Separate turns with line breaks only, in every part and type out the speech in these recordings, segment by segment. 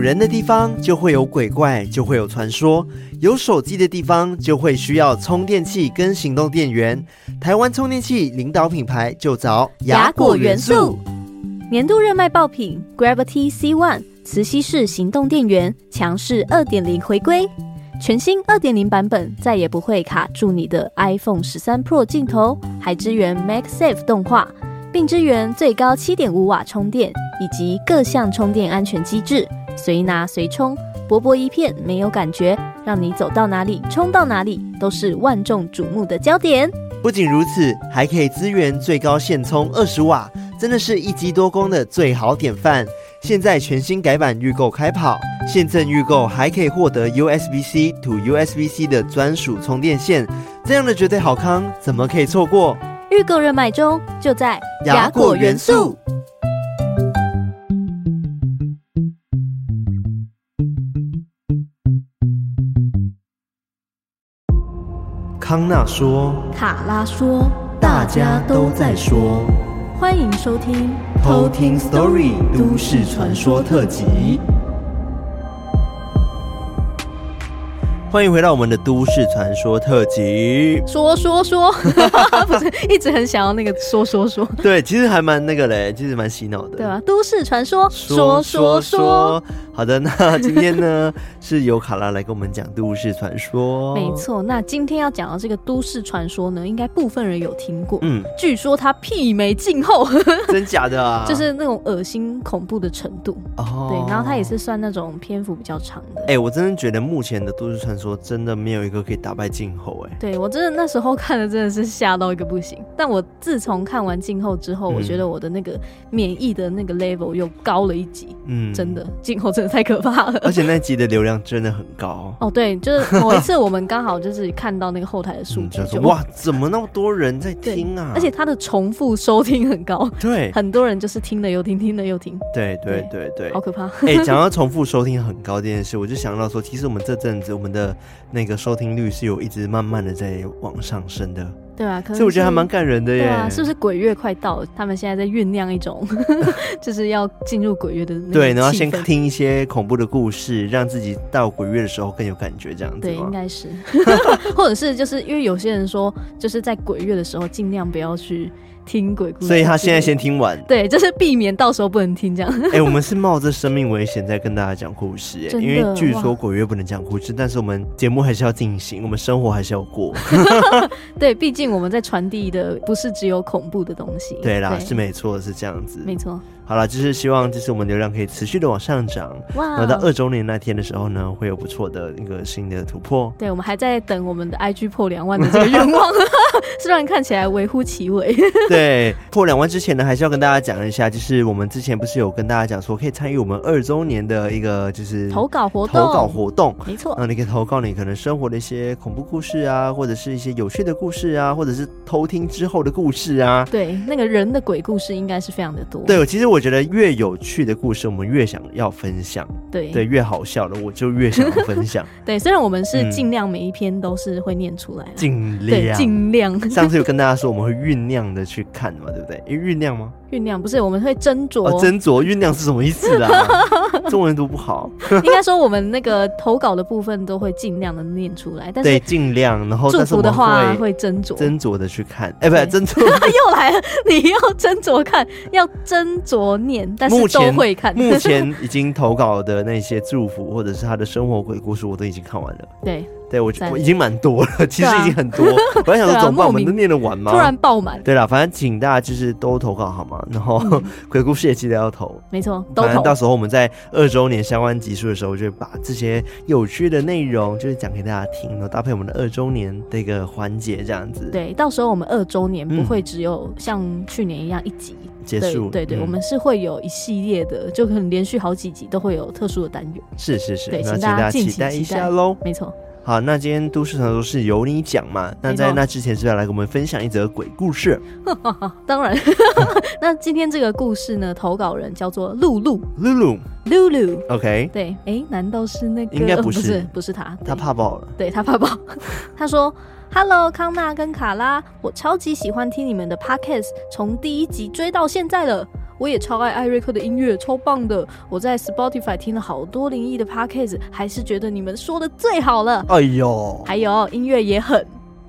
人的地方就会有鬼怪，就会有传说；有手机的地方就会需要充电器跟行动电源。台湾充电器领导品牌就找
雅果元素。年度热卖爆品 Gravity C One 磁吸式行动电源，强势二点零回归。全新二点零版本再也不会卡住你的 iPhone 十三 Pro 镜头，还支援 MagSafe 动画，并支援最高七点五瓦充电以及各项充电安全机制。随拿随充，薄薄一片没有感觉，让你走到哪里充到哪里都是万众瞩目的焦点。
不仅如此，还可以支援最高线充二十瓦，真的是一机多功的最好典范。现在全新改版预购开跑，现赠预购还可以获得 USB-C to USB-C 的专属充电线，这样的绝对好康，怎么可以错过？
预购热卖中，就在雅果元素。
康纳说，
卡拉说，
大家都在说，
欢迎收听
偷听 Story 都市传说特辑。欢迎回到我们的都市传说特辑。
说说说，不是一直很想要那个说说说。
对，其实还蛮那个嘞，其实蛮洗脑的。
对啊，都市传说说说说。
好的，那今天呢 是由卡拉来跟我们讲都市传说。
没错，那今天要讲的这个都市传说呢，应该部分人有听过。嗯，据说它媲美静候，
真假的啊？
就是那种恶心恐怖的程度。哦，对，然后它也是算那种篇幅比较长的。
哎、欸，我真的觉得目前的都市传说。真的，没有一个可以打败静候哎。
对，我真的那时候看的真的是吓到一个不行。但我自从看完静候之后，嗯，我觉得我的那个免疫的那个 level 又高了一级。嗯，真的，静候真的太可怕了。
而且那集的流量真的很高。
哦，对，就是某一次我们刚好就是看到那个后台的数据，就
哇，怎么那么多人在听啊？
而且它的重复收听很高。
对，
很多人就是听了又听，听了又听。
对对对对，
好可怕。
哎，讲到重复收听很高这件事，我就想到说，其实我们这阵子我们的那个收听率是有一直慢慢的在往上升的，
对啊，
所以我觉得还蛮感人的耶。
对啊，是不是鬼月快到了？他们现在在酝酿一种，就是要进入鬼月的。
对，然后先听一些恐怖的故事，让自己到鬼月的时候更有感觉，这样子。
对，应该是，或者是就是因为有些人说，就是在鬼月的时候尽量不要去。听鬼故事，
所以他现在先听完，
对，就是避免到时候不能听这样。
哎、欸，我们是冒着生命危险在跟大家讲故事，哎，因为据说鬼月不能讲故事，但是我们节目还是要进行，我们生活还是要过。
对，毕竟我们在传递的不是只有恐怖的东西。
对啦，对是没错，是这样子，
没错。
好了，就是希望就是我们流量可以持续的往上涨，哇！然后到二周年那天的时候呢，会有不错的一个新的突破。
对，我们还在等我们的 IG 破两万的这个愿望，虽然看起来微乎其微。
对，破两万之前呢，还是要跟大家讲一下，就是我们之前不是有跟大家讲说，可以参与我们二周年的一个就是
投稿活动，
投稿活动，
没错。
那你可以投稿你可能生活的一些恐怖故事啊，或者是一些有趣的故事啊，或者是偷听之后的故事啊。
对，那个人的鬼故事应该是非常的多。
对，其实我觉得越有趣的故事，我们越想要分享。对对，越好笑的，我就越想要分享。
对，虽然我们是尽量每一篇都是会念出来，
尽量
尽量。
上次有跟大家说，我们会酝酿的去看嘛，对不对？酝酿吗？
酝酿不是，我们会斟酌。
斟酌酝酿是什么意思啊？中文读不好。
应该说，我们那个投稿的部分都会尽量的念出来，但是
对，尽量。然后
祝福的话会斟酌，
斟酌的去看。哎，不是斟酌，
又来了，你要斟酌看，要斟酌念，但是都会看。
目前已经投稿的那些祝福，或者是他的生活鬼故事，我都已经看完了。
对。
对，我我已经蛮多了，其实已经很多。啊、我还想说，怎么办？我们都念得完吗？
突然爆满。
对了，反正请大家就是都投稿好吗？然后、嗯、鬼故事也记得要投。
没错，都投。
反正到时候我们在二周年相关集数的时候，就会把这些有趣的内容就是讲给大家听，然后搭配我们的二周年的一个环节这样子。
对，到时候我们二周年不会只有像去年一样一集、嗯、
结束。
对对，我们是会有一系列的，就可能连续好几集都会有特殊的单元。
是是是，
对，
请大家期待一下喽。
没错。
好，那今天都市传说是由你讲嘛？那在那之前，是不是要来给我们分享一则鬼故事？
当然，那今天这个故事呢，投稿人叫做露露，
露露，
露露。
OK，
对，哎、欸，难道是那个？
应该不是，
不是，不是他，
他怕爆了。
对，他怕爆。他说：“Hello，康纳跟卡拉，我超级喜欢听你们的 Podcast，从第一集追到现在了。”我也超爱艾瑞克的音乐，超棒的。我在 Spotify 听了好多灵异的 Podcast，还是觉得你们说的最好了。
哎呦，
还有音乐也很。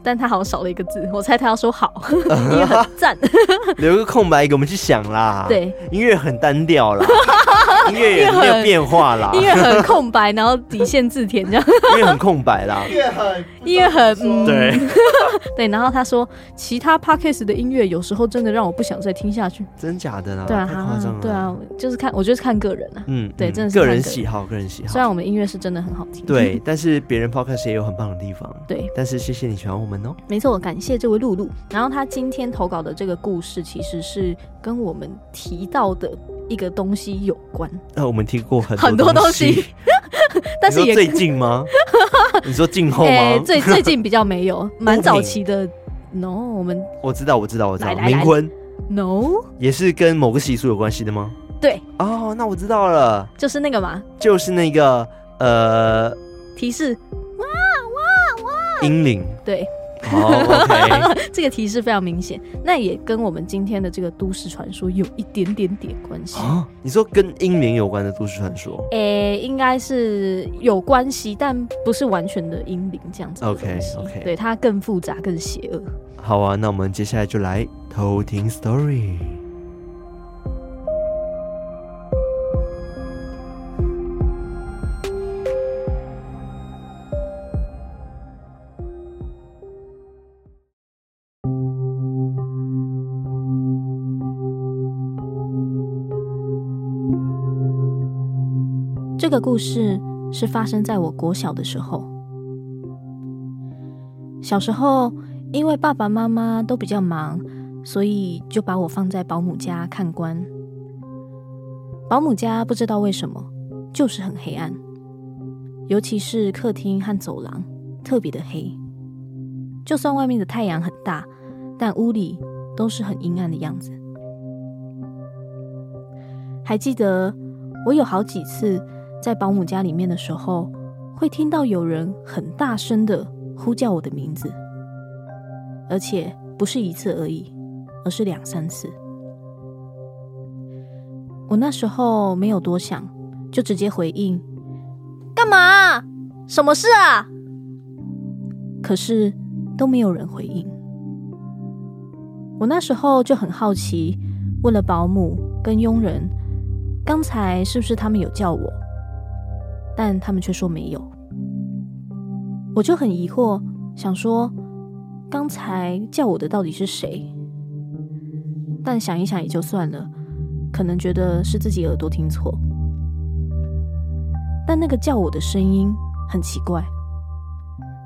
但他好像少了一个字，我猜他要说好，音乐很赞，
留个空白给我们去想啦。
对，
音乐很单调啦，音乐也没有变化啦，
音乐很空白，然后底线字填这样，
音乐很空白啦，
音乐很，
音乐很，嗯、
对，
对，然后他说其他 podcast 的音乐有时候真的让我不想再听下去，
真假的啦？
对啊，
太夸张了，
对啊，就是看，我觉得是看个人啊，
嗯，
对，真的是
个人。喜好，个人喜好。
虽然我们音乐是真的很好听，
对，但是别人 podcast 也有很棒的地方，
对，
但是谢谢你喜欢我们哦，
没错，我感谢这位露露。然后他今天投稿的这个故事，其实是跟我们提到的一个东西有关。
呃，我们提过很
很多东西，但是也
最近吗？你说近后吗？
欸、最 最近比较没有，蛮早期的。No，我们
我知道，我知道，我知道，
冥
婚。
No，
也是跟某个习俗有关系的吗？
对。
哦，那我知道了，
就是那个嘛，
就是那个呃，
提示，哇哇哇，
英灵，
对。
好、oh,，OK，
这个提示非常明显，那也跟我们今天的这个都市传说有一点点点关系。
啊，你说跟英灵有关的都市传说？诶、
欸，应该是有关系，但不是完全的英灵这样子。
OK，OK，
对，它更复杂、更邪恶。
好啊，那我们接下来就来偷听 story。
这个故事是发生在我国小的时候。小时候，因为爸爸妈妈都比较忙，所以就把我放在保姆家看官。保姆家不知道为什么就是很黑暗，尤其是客厅和走廊特别的黑。就算外面的太阳很大，但屋里都是很阴暗的样子。还记得我有好几次。在保姆家里面的时候，会听到有人很大声的呼叫我的名字，而且不是一次而已，而是两三次。我那时候没有多想，就直接回应：“干嘛？什么事啊？”可是都没有人回应。我那时候就很好奇，问了保姆跟佣人：“刚才是不是他们有叫我？”但他们却说没有，我就很疑惑，想说刚才叫我的到底是谁？但想一想也就算了，可能觉得是自己耳朵听错。但那个叫我的声音很奇怪，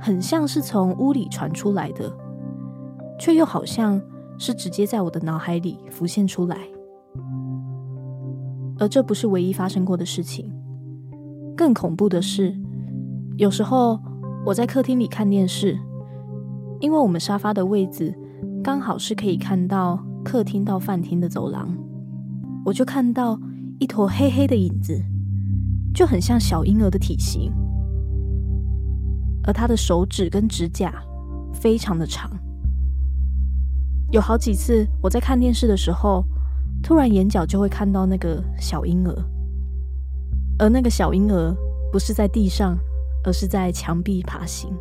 很像是从屋里传出来的，却又好像是直接在我的脑海里浮现出来。而这不是唯一发生过的事情。更恐怖的是，有时候我在客厅里看电视，因为我们沙发的位置刚好是可以看到客厅到饭厅的走廊，我就看到一坨黑黑的影子，就很像小婴儿的体型，而他的手指跟指甲非常的长。有好几次我在看电视的时候，突然眼角就会看到那个小婴儿。而那个小婴儿不是在地上，而是在墙壁爬行。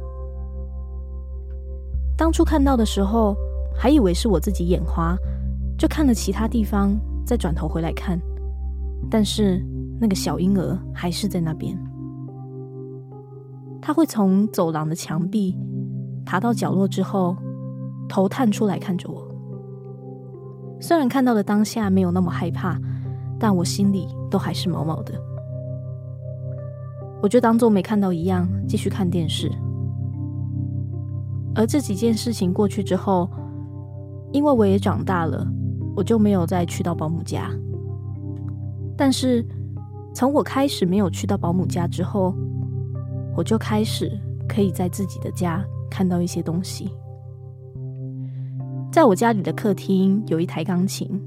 当初看到的时候，还以为是我自己眼花，就看了其他地方，再转头回来看。但是那个小婴儿还是在那边。他会从走廊的墙壁爬到角落之后，头探出来看着我。虽然看到的当下没有那么害怕，但我心里都还是毛毛的。我就当做没看到一样，继续看电视。而这几件事情过去之后，因为我也长大了，我就没有再去到保姆家。但是从我开始没有去到保姆家之后，我就开始可以在自己的家看到一些东西。在我家里的客厅有一台钢琴，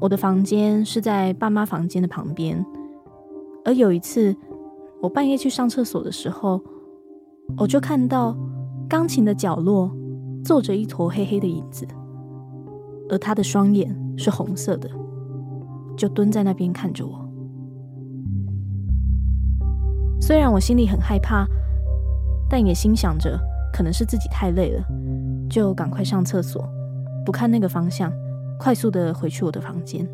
我的房间是在爸妈房间的旁边，而有一次。我半夜去上厕所的时候，我就看到钢琴的角落坐着一坨黑黑的影子，而他的双眼是红色的，就蹲在那边看着我。虽然我心里很害怕，但也心想着可能是自己太累了，就赶快上厕所，不看那个方向，快速的回去我的房间。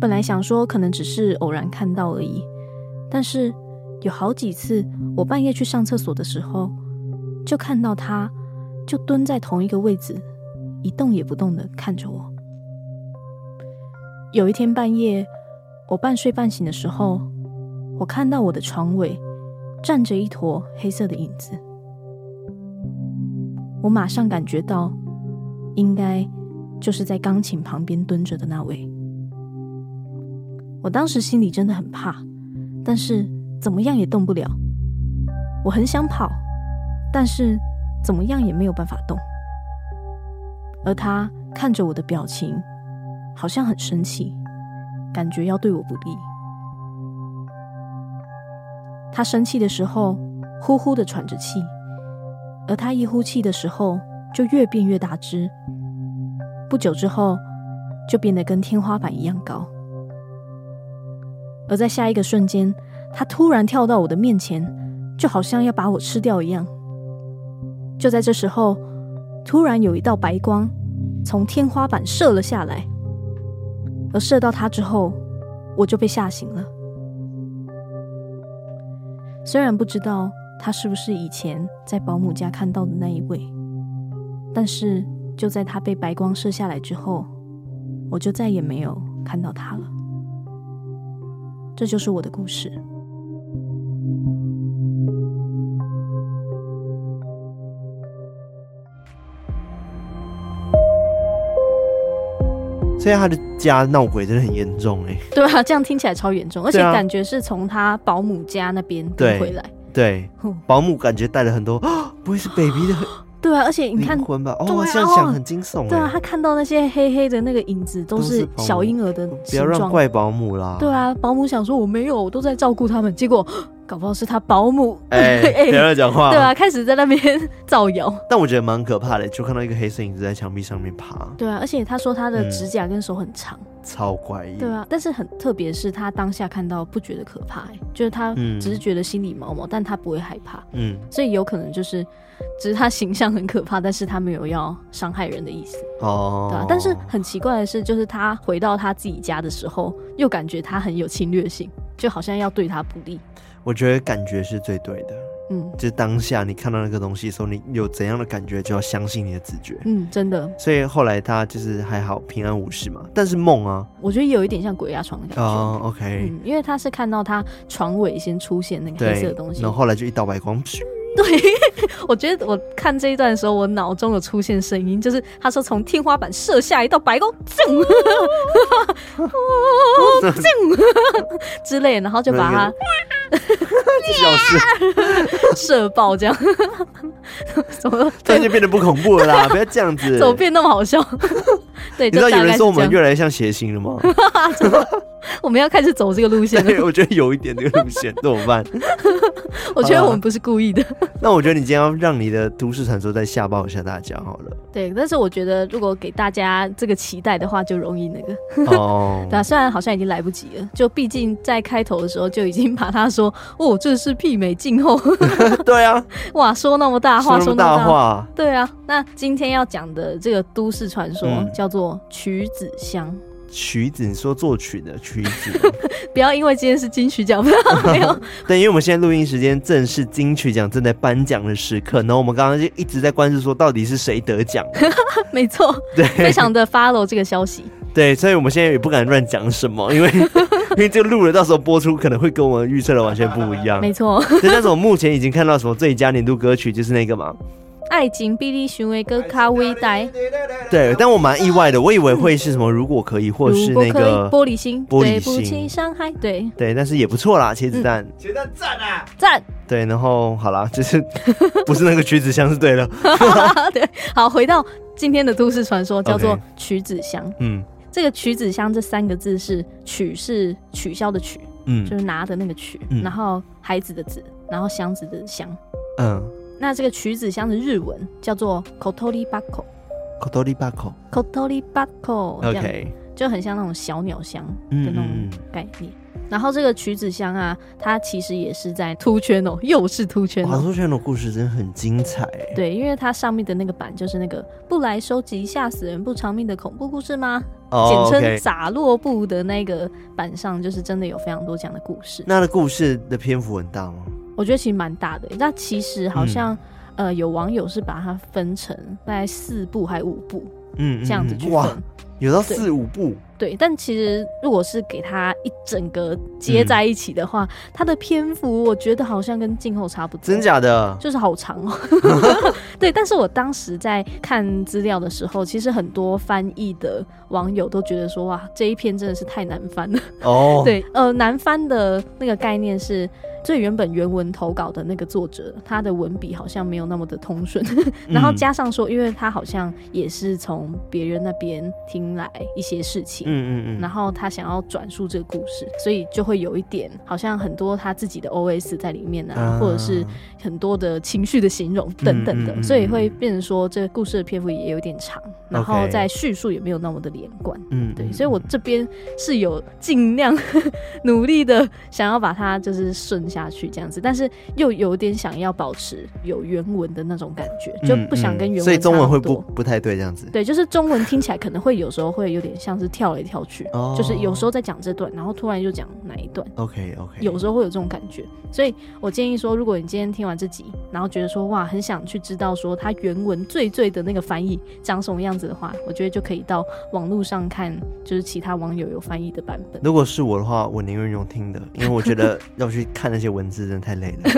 本来想说可能只是偶然看到而已，但是有好几次我半夜去上厕所的时候，就看到他就蹲在同一个位置，一动也不动的看着我。有一天半夜，我半睡半醒的时候，我看到我的床尾站着一坨黑色的影子，我马上感觉到，应该就是在钢琴旁边蹲着的那位。我当时心里真的很怕，但是怎么样也动不了。我很想跑，但是怎么样也没有办法动。而他看着我的表情，好像很生气，感觉要对我不利。他生气的时候，呼呼的喘着气，而他一呼气的时候，就越变越大只。不久之后，就变得跟天花板一样高。而在下一个瞬间，他突然跳到我的面前，就好像要把我吃掉一样。就在这时候，突然有一道白光从天花板射了下来，而射到他之后，我就被吓醒了。虽然不知道他是不是以前在保姆家看到的那一位，但是就在他被白光射下来之后，我就再也没有看到他了。这就是我的故事。
所以他的家闹鬼真的很严重哎。
对啊，这样听起来超严重，而且感觉是从他保姆家那边带回来。
对，保姆感觉带了很多，不会是 baby 的。
对啊，而且你看，
魂吧，哦，这样想很惊悚。
对啊，他看到那些黑黑的那个影子，都是小婴儿的。不要让
怪保姆啦。
对啊，保姆想说我没有，我都在照顾他们，结果搞不好是他保姆。
哎，不要讲话。
对啊，开始在那边造谣。
但我觉得蛮可怕的，就看到一个黑色影子在墙壁上面爬。
对啊，而且他说他的指甲跟手很长，
超怪异。
对啊，但是很特别，是他当下看到不觉得可怕，就是他只是觉得心里毛毛，但他不会害怕。嗯，所以有可能就是。只是他形象很可怕，但是他没有要伤害人的意思哦，对啊。但是很奇怪的是，就是他回到他自己家的时候，又感觉他很有侵略性，就好像要对他不利。
我觉得感觉是最对的，嗯，就是当下你看到那个东西的时候，你有怎样的感觉，就要相信你的直觉，嗯，
真的。
所以后来他就是还好平安无事嘛，但是梦啊，
我觉得有一点像鬼压床的感觉
哦，OK，
嗯，因为他是看到他床尾先出现那个黑色的东西，
然后后来就一道白光。
对，我觉得我看这一段的时候，我脑中有出现声音，就是他说从天花板射下一道白光，咻，之类，然后就把他 射爆，这样，怎么
突然就变得不恐怖了啦？不要这样子，
怎么变那么好笑？对，
你知道有人说我们越来越像谐星了吗？
我们要开始走这个路线了。
我觉得有一点这个路线怎么办？
我觉得我们不是故意的。
那我觉得你今天要让你的都市传说再吓爆一下大家好了。
对，但是我觉得如果给大家这个期待的话，就容易那个。哦。对啊，虽然好像已经来不及了，就毕竟在开头的时候就已经把他说：“哦，这是媲美静候。”
对啊。
哇，说那么大话，
说那么大话。
对啊，那今天要讲的这个都市传说叫做曲子乡。
曲子，你说作曲的曲子，
不要因为今天是金曲奖，没有。
对，因为我们现在录音时间正是金曲奖正在颁奖的时刻，然后我们刚刚就一直在关注说到底是谁得奖。
没错，对，非常的 follow 这个消息。
对，所以我们现在也不敢乱讲什么，因为因为这个录了，到时候播出可能会跟我们预测的完全不一样。
没错，
但是我目前已经看到什么最佳年度歌曲就是那个嘛。
爱情比你想的更卡伟大。
对，但我蛮意外的，我以为会是什么？如果可以，或是那个
玻璃心，
玻璃心，
对不起，伤害。对
对，但是也不错啦，茄子蛋，
茄子蛋赞啊，
赞。
对，然后好啦，就是不是那个曲子香是对的。
对，好，回到今天的都市传说，叫做曲子香。嗯，这个曲子香这三个字是取是取消的取，嗯，就是拿的那个取，然后孩子的子，然后箱子的箱，嗯。那这个曲子箱的日文叫做 Kotori Bako，Kotori
Bako，Kotori
Bako，OK，就很像那种小鸟箱的那种概念。然后这个曲子箱啊，它其实也是在凸圈哦又是 Two Channel，Two
Channel 故事真的很精彩。
对，因为它上面的那个版就是那个不来收集吓死人不偿命的恐怖故事吗？Oh, 简称杂落布的那个版上，就是真的有非常多这样的故事。
那的故事的篇幅很大吗？
我觉得其实蛮大的。那其实好像、嗯、呃，有网友是把它分成大概四部还五部，嗯，这样子去分。哇
有到四五部，
对，但其实如果是给它一整个接在一起的话，它、嗯、的篇幅我觉得好像跟静候差不多。
真假的？
就是好长哦。对，但是我当时在看资料的时候，其实很多翻译的网友都觉得说，哇，这一篇真的是太难翻了。哦，对，呃，难翻的那个概念是。最原本原文投稿的那个作者，他的文笔好像没有那么的通顺，然后加上说，因为他好像也是从别人那边听来一些事情，嗯嗯嗯，然后他想要转述这个故事，所以就会有一点好像很多他自己的 OS 在里面啊，或者是很多的情绪的形容等等的，所以会变成说这个故事的篇幅也有点长，然后在叙述也没有那么的连贯，嗯，对，所以我这边是有尽量努力的想要把它就是顺。下去这样子，但是又有点想要保持有原文的那种感觉，就不想跟原文。
所以中文会不不太对这样子。
对，就是中文听起来可能会有时候会有点像是跳来跳去，哦、就是有时候在讲这段，然后突然就讲哪一段。
OK OK。
有时候会有这种感觉，所以我建议说，如果你今天听完这集，然后觉得说哇，很想去知道说它原文最最的那个翻译长什么样子的话，我觉得就可以到网络上看，就是其他网友有翻译的版本。
如果是我的话，我宁愿用听的，因为我觉得 要去看那。些文字真的太累了，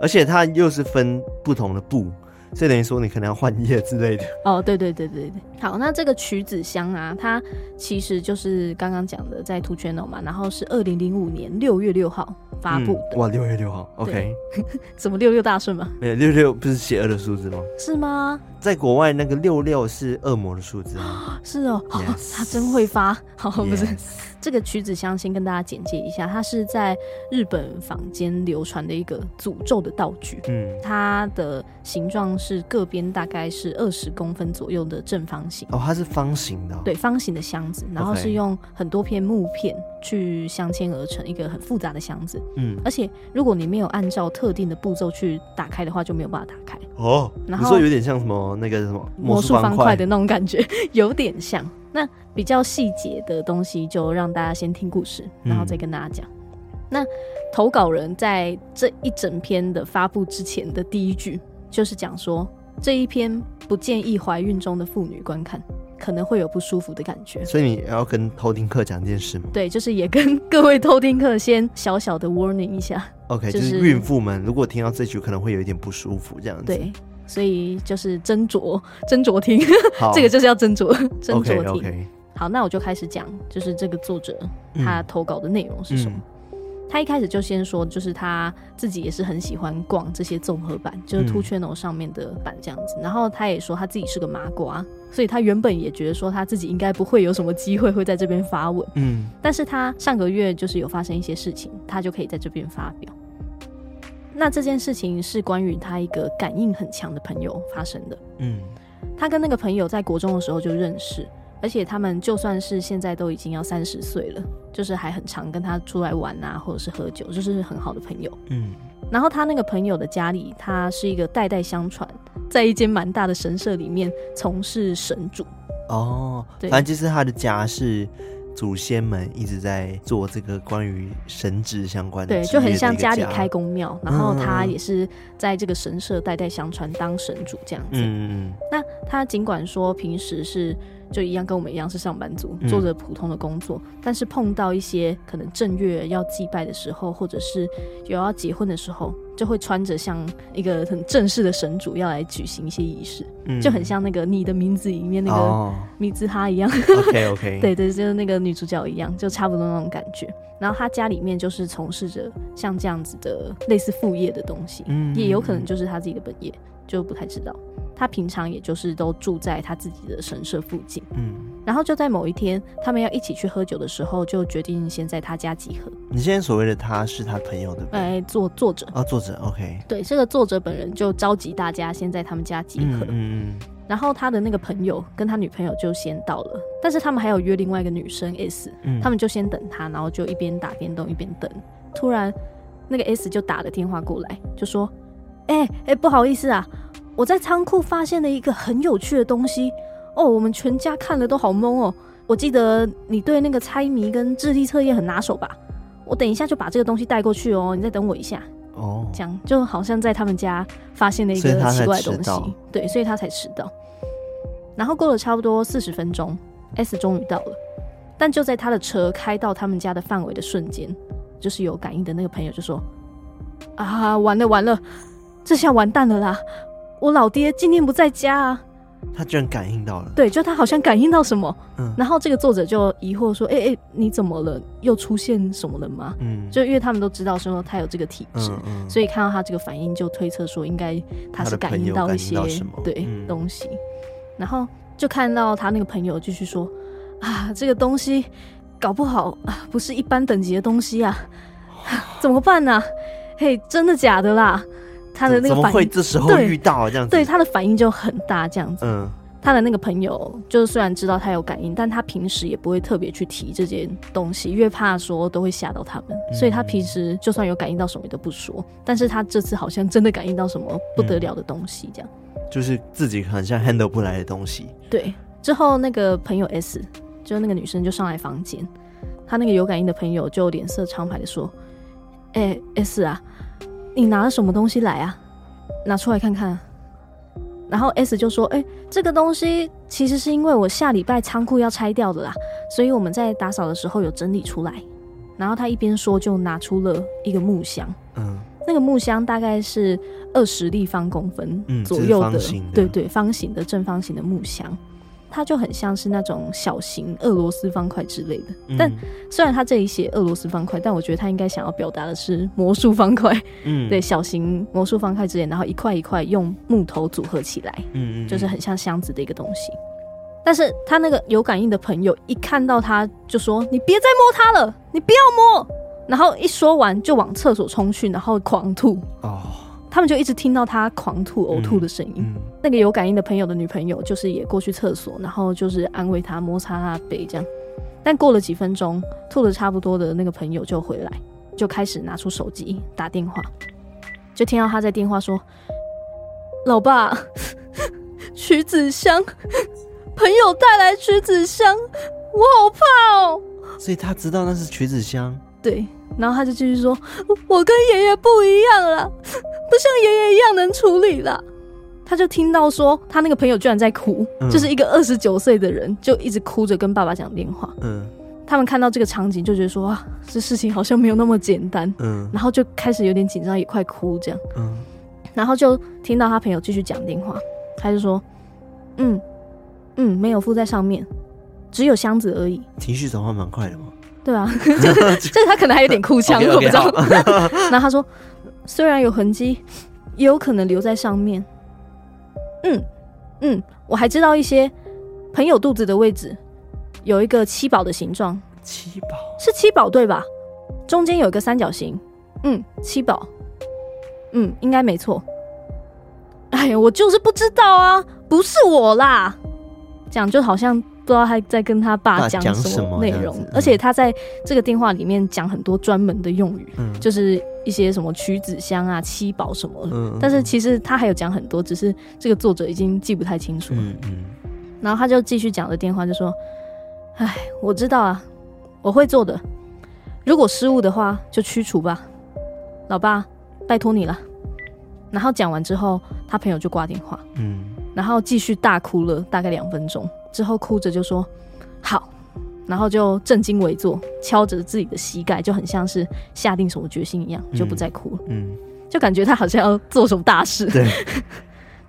而且它又是分不同的部，所以等于说你可能要换页之类的。
哦，对对对对对。好，那这个曲子箱啊，它其实就是刚刚讲的在 Two Channel 嘛，然后是二零零五年六月六号发布的。
嗯、哇，六月六号，OK。
怎么六六大顺吗？
没有，六六不是邪恶的数字吗？
是吗？
在国外那个六六是恶魔的数字吗？
是哦，yes. 他真会发。好，不是。Yes. 这个曲子箱先跟大家简介一下，它是在日本坊间流传的一个诅咒的道具。嗯，它的形状是各边大概是二十公分左右的正方形。
哦，它是方形的哦。
对，方形的箱子，然后是用很多片木片去镶嵌而成一个很复杂的箱子。嗯，而且如果你没有按照特定的步骤去打开的话，就没有办法打开。哦，
然后你说有点像什么那个什么
魔术方块的那种感觉，有点像。那比较细节的东西，就让大家先听故事，然后再跟大家讲。嗯。那投稿人在这一整篇的发布之前的第一句，就是讲说这一篇不建议怀孕中的妇女观看，可能会有不舒服的感觉。
所以你要跟偷听客讲这件事吗？
对，就是也跟各位偷听客先小小的 warning 一下。
OK，就是孕妇们如果听到这句，可能会有一点不舒服，这样子。
对。所以就是斟酌斟酌听，这个就是要斟酌 斟酌听。Okay, okay. 好，那我就开始讲，就是这个作者他投稿的内容是什么？嗯。他一开始就先说，就是他自己也是很喜欢逛这些综合版，就是 Two Channel 上面的版这样子。然后他也说他自己是个麻瓜，所以他原本也觉得说他自己应该不会有什么机会会在这边发文。嗯，但是他上个月就是有发生一些事情，他就可以在这边发表。那这件事情是关于他一个感应很强的朋友发生的。嗯，他跟那个朋友在国中的时候就认识，而且他们就算是现在都已经要三十岁了，就是还很常跟他出来玩啊，或者是喝酒，就是很好的朋友。嗯，然后他那个朋友的家里，他是一个代代相传，在一间蛮大的神社里面从事神主。哦，对，
反正就是他的家是。祖先们一直在做这个关于神职相关的，
对，就很像家里开公庙，然后他也是在这个神社代代相传当神主这样子。嗯嗯，那他尽管说平时是。就一样跟我们一样是上班族，做着普通的工作，嗯，但是碰到一些可能正月要祭拜的时候，或者是有要结婚的时候，就会穿着像一个很正式的神主要来举行一些仪式，嗯，就很像那个你的名字里面那个米兹哈一样。
Oh. OK OK，
对对，就是那个女主角一样，就差不多那种感觉。然后他家里面就是从事着像这样子的类似副业的东西，嗯，也有可能就是他自己的本业，就不太知道。他平常也就是都住在他自己的神社附近，嗯，然后就在某一天，他们要一起去喝酒的时候，就决定先在他家集合。
你现在所谓的他是他朋友的，
哎，作作者
啊，作者，OK，
对，这个作者本人就召集大家先在他们家集合，嗯，嗯，然后他的那个朋友跟他女朋友就先到了，但是他们还有约另外一个女生 S，嗯，他们就先等他，然后就一边打电动一边等。突然，那个 S 就打了电话过来，就说：“哎、欸、哎、欸，不好意思啊，我在仓库发现了一个很有趣的东西哦，我们全家看了都好懵哦。我记得你对那个猜谜跟智力测验很拿手吧？我等一下就把这个东西带过去哦，你再等我一下。”哦，这样就好像在他们家发现了一个奇怪的东西，对，所以他才迟到。然后过了差不多四十分钟，S 终于到了，但就在他的车开到他们家的范围的瞬间，就是有感应的那个朋友就说：“啊，完了完了，这下完蛋了啦！我老爹今天不在家啊。”
他居然感应到了，
对，就他好像感应到什么，嗯，然后这个作者就疑惑说：“哎、欸、哎、欸，你怎么了？又出现什么了吗？”嗯，就因为他们都知道说他有这个体质，嗯嗯，所以看到他这个反应，就推测说应该他是感应到一些对、嗯、东西，然后就看到他那个朋友继续说：“啊，这个东西搞不好啊，不是一般等级的东西啊，怎么办呢、啊？嘿，真的假的啦？”他的那个反应，怎么会这时候遇到这样子？对，他的反应就很大，这样子。嗯，他的那个朋友，就是虽然知道他有感应，但他平时也不会特别去提这件东西，因为怕说都会吓到他们，所以他平时就算有感应到什么都不说。但是他这次好像真的感应到什么不得了的东西，这样。就是自己好像 handle 不来的东西。对，之后那个朋友 S，就那个女生就上来房间，他那个有感应的朋友就脸色苍白的说：“哎，S 啊。”你拿了什么东西来啊？拿出来看看。然后 S 就说：“哎、欸，这个东西其实是因为我下礼拜仓库要拆掉的啦，所以我们在打扫的时候有整理出来。”然后他一边说，就拿出了一个木箱。嗯，那个木箱大概是二十立方公分左右的，嗯、的对对，方形的正方形的木箱。它就很像是那种小型俄罗斯方块之类的，嗯、但虽然它这里写俄罗斯方块，但我觉得他应该想要表达的是魔术方块，嗯，对，小型魔术方块之类，然后一块一块用木头组合起来，嗯，就是很像箱子的一个东西。但是他那个有感应的朋友一看到他就说：“你别再摸它了，你不要摸。”然后一说完就往厕所冲去，然后狂吐。哦。他们就一直听到他狂吐、呕吐的声音。嗯嗯、那个有感应的朋友的女朋友，就是也过去厕所，然后就是安慰他、摩擦他的背这样。但过了几分钟，吐的差不多的那个朋友就回来，就开始拿出手机打电话，就听到他在电话说：“老爸，曲子香，朋友带来曲子香，我好怕哦。”所以他知道那是曲子香。对。然后他就继续说：“我跟爷爷不一样了，不像爷爷一样能处理了。”他就听到说，他那个朋友居然在哭，嗯、就是一个二十九岁的人，就一直哭着跟爸爸讲电话。嗯，他们看到这个场景，就觉得说：“啊，这事情好像没有那么简单。”嗯，然后就开始有点紧张，也快哭这样。嗯，然后就听到他朋友继续讲电话，他就说：“嗯嗯，没有附在上面，只有箱子而已。”情绪转换蛮快的嘛。对啊，就是 就是他可能还有点哭腔，我不知道。然后他说，虽然有痕迹，也有可能留在上面。嗯嗯，我还知道一些朋友肚子的位置有一个七宝的形状。七宝是七宝对吧？中间有一个三角形。嗯，七宝。嗯，应该没错。哎呀，我就是不知道啊，不是我啦。这样就好像。不知道他在跟他爸讲什么内容，而且他在这个电话里面讲很多专门的用语，嗯、就是一些什么曲子香啊、七宝什么的。嗯、但是其实他还有讲很多，只是这个作者已经记不太清楚了。然后他就继续讲的电话，就说：“哎，我知道啊，我会做的。如果失误的话，就驱除吧，老爸，拜托你了。”然后讲完之后，他朋友就挂电话。嗯，然后继续大哭了大概两分钟。之后哭着就说好，然后就正襟危坐，敲着自己的膝盖，就很像是下定什么决心一样，就不再哭了。嗯，嗯，就感觉他好像要做什么大事。对。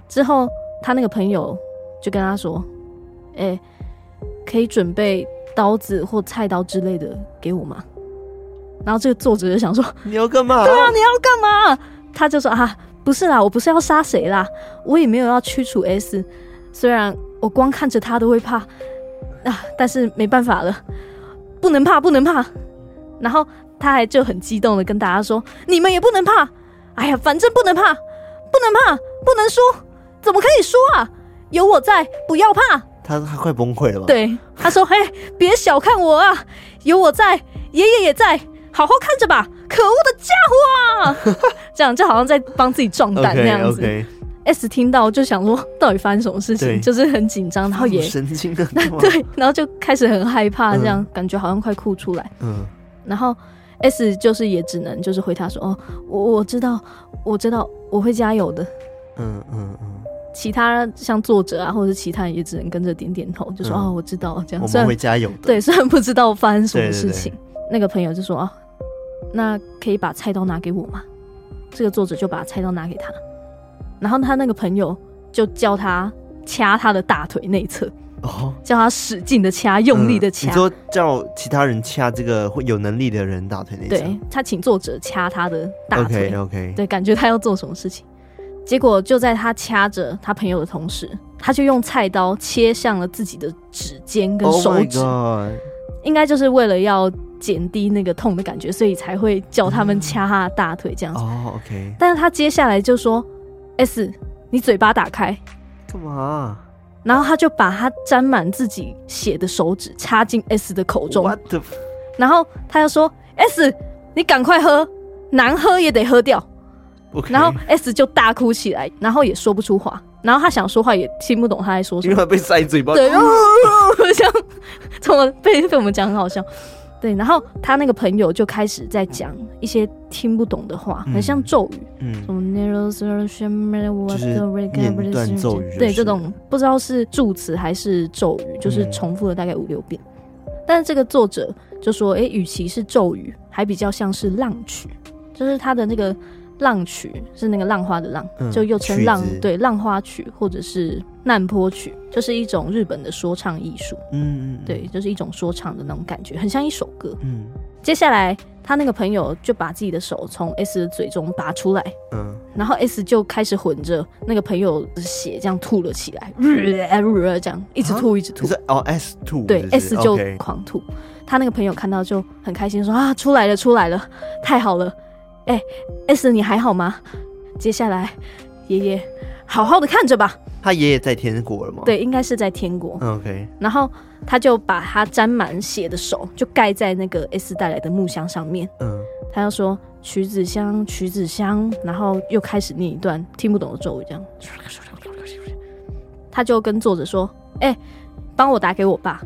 之后他那个朋友就跟他说：“哎、欸，可以准备刀子或菜刀之类的给我吗？”然后这个作者就想说：“你要干嘛？”对啊，你要干嘛？他就说：“啊，不是啦，我不是要杀谁啦，我也没有要驱除 S，虽然。”我光看着他都会怕啊，但是没办法了，不能怕，不能怕。然后他还就很激动的跟大家说：“你们也不能怕，哎呀，反正不能怕，不能怕，不能输，怎么可以输啊？有我在，不要怕。”
他他快崩溃了吧？
对，他说：“嘿，别小看我啊，有我在，爷爷也在，好好看着吧。”可恶的家伙啊！这样就好像在帮自己壮胆那样子。Okay, okay. S 听到就想说，到底发生什么事情？就是很紧张，然后也
神经 的
对，然后就开始很害怕，这样、嗯、感觉好像快哭出来。嗯，然后 S 就是也只能就是回他说：“哦，我我知道，我知道，我会加油的。嗯”嗯嗯嗯。其他像作者啊，或者是其他人也只能跟着点点头，就说：“哦，我知道。”这样，
我们会加油的。
对，虽然不知道发生什么事情，那个朋友就说：“哦。”那可以把菜刀拿给我吗？这个作者就把菜刀拿给他，然后他那个朋友就叫他掐他的大腿内侧，哦，叫他使劲的掐，用力的掐。嗯，你说叫其他人掐这个会有能力的人大腿内侧？对，他请作者掐他的大腿。OK OK，对，感觉他要做什么事情。结果就在他掐着他朋友的同时，他就用菜刀切向了自己的指尖跟手指，oh、应该就是为了要。减低那个痛的感觉，所以才会叫他们掐他的大腿这样子。哦、oh，OK。但是他接下来就说：“S，你嘴巴打开，
干嘛？”
然后他就把他沾满自己血的手指插进 S 的口中。What the... 然后他又说：“S，你赶快喝，难喝也得喝掉。Okay. ”然后 S 就大哭起来，然后也说不出话。然后他想说话也听不懂他在说什么，
因为他被塞嘴巴。
对，像 怎么被被我们讲很好笑。对，然后他那个朋友就开始在讲一些听不懂的话，嗯、很像咒语，嗯，什么就是念断咒语，对，这种不知道是助词还是咒语，就是重复了大概五六遍。嗯、但是这个作者就说，哎，与其是咒语，还比较像是浪曲，就是他的那个。浪曲是那个浪花的浪，嗯、就又称浪，对，浪花曲或者是难坡曲，就是一种日本的说唱艺术。嗯，对，就是一种说唱的那种感觉，很像一首歌。嗯，接下来他那个朋友就把自己的手从 S 的嘴中拔出来，嗯，然后 S 就开始混着那个朋友的血这样吐了起来，这样一直吐一直吐。
哦，S 吐，
对，S 就狂吐。他那个朋友看到就很开心，说啊，出来了，出来了，太好了。哎、欸、，S，你还好吗？接下来，爷爷好好的看着吧。
他爷爷在天国了吗？
对，应该是在天国。
OK。
然后他就把他沾满血的手就盖在那个 S 带来的木箱上面。嗯。他要说曲子香，曲子香，然后又开始念一段听不懂的咒语，这样。他就跟作者说：“哎、欸，帮我打给我爸。”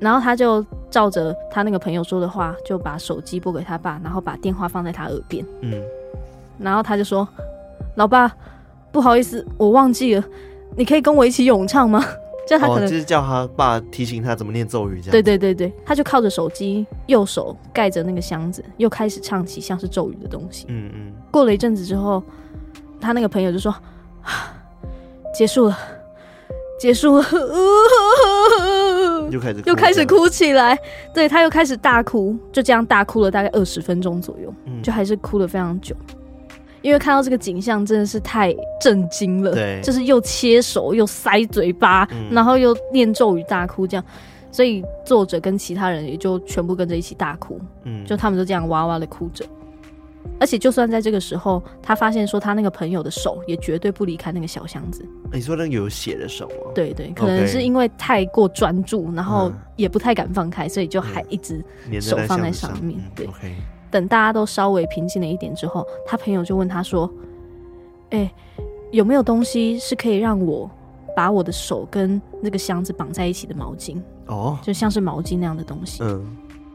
然后他就照着他那个朋友说的话，就把手机拨给他爸，然后把电话放在他耳边。嗯，然后他就说：“老爸，不好意思，我忘记了，你可以跟我一起咏唱吗？” 就他可能、哦、
就是叫他爸提醒他怎么念咒语这样。
对对对对，他就靠着手机，右手盖着那个箱子，又开始唱起像是咒语的东西。嗯嗯。过了一阵子之后，他那个朋友就说：“ 结束了。”结束了，
又开始
又开始哭起来，对，他又开始大哭，就这样大哭了大概二十分钟左右，嗯，就还是哭了非常久，因为看到这个景象真的是太震惊了，对，就是又切手又塞嘴巴，嗯，然后又念咒语大哭这样，所以作者跟其他人也就全部跟着一起大哭，嗯，就他们就这样哇哇的哭着。而且，就算在这个时候，他发现说他那个朋友的手也绝对不离开那个小箱子。
你说那个有血的手吗？
对对，可能是因为太过专注，然后也不太敢放开，所以就还一直手放在上面。对，等大家都稍微平静了一点之后，他朋友就问他说：“哎，有没有东西是可以让我把我的手跟那个箱子绑在一起的毛巾？哦，就像是毛巾那样的东西。”嗯。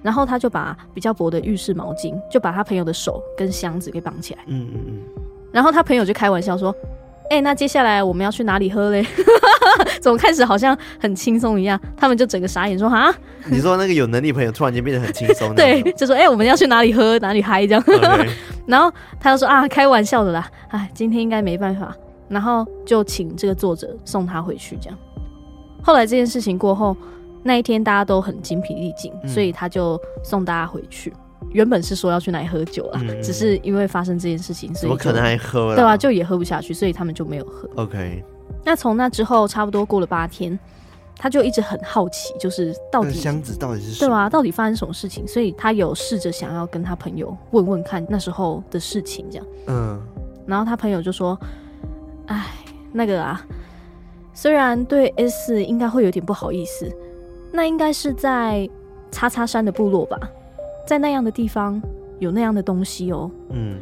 然后他就把比较薄的浴室毛巾，就把他朋友的手跟箱子给绑起来。嗯嗯嗯。然后他朋友就开玩笑说：“哎、欸，那接下来我们要去哪里喝嘞？怎么开始好像很轻松一样？”他们就整个傻眼说：“啊？
你说那个有能力朋友突然间变得很轻松？”
对，就说：“哎、欸，我们要去哪里喝？哪里嗨？这样。Okay. 然后他就说：“啊，开玩笑的啦，哎，今天应该没办法。”然后就请这个作者送他回去。这样。后来这件事情过后。那一天大家都很精疲力尽，嗯，所以他就送大家回去。原本是说要去哪里喝酒啊，嗯，只是因为发生这件事情，所以
怎么可能还喝了？
对啊，就也喝不下去，所以他们就没有喝。
OK。
那从那之后，差不多过了八天，他就一直很好奇，就是到底
箱子到底是？
对啊，到底发生什么事情？所以他有试着想要跟他朋友问问看那时候的事情，这样。嗯。然后他朋友就说：“哎，那个啊。”虽然对 S 应该会有点不好意思，那应该是在叉叉山的部落吧，在那样的地方有那样的东西哦。
嗯，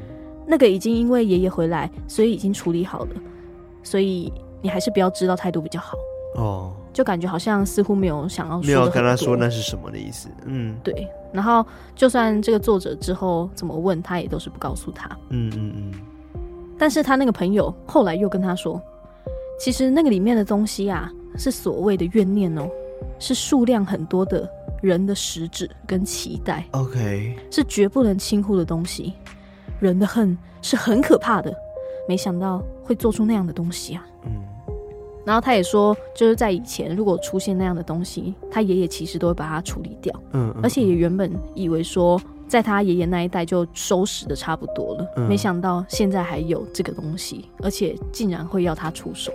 那个已经因为爷爷回来，所以已经处理好了，所以你还是不要知道态度比较好。
哦，
就感觉好像似乎没有想要说
没有跟他说那是什么的意思。嗯，
对。然后就算这个作者之后怎么问，他也都是不告诉他。
嗯嗯嗯。
但是他那个朋友后来又跟他说。其实那个里面的东西啊，是所谓的怨念哦，是数量很多的人的食指跟脐带。
OK，
是绝不能轻忽的东西。人的恨是很可怕的，没想到会做出那样的东西啊。
嗯。
然后他也说，就是在以前，如果出现那样的东西，他爷爷其实都会把它处理掉。
嗯，嗯，嗯。
而且也原本以为说，在他爷爷那一代就收拾的差不多了，嗯，没想到现在还有这个东西，而且竟然会要他出手。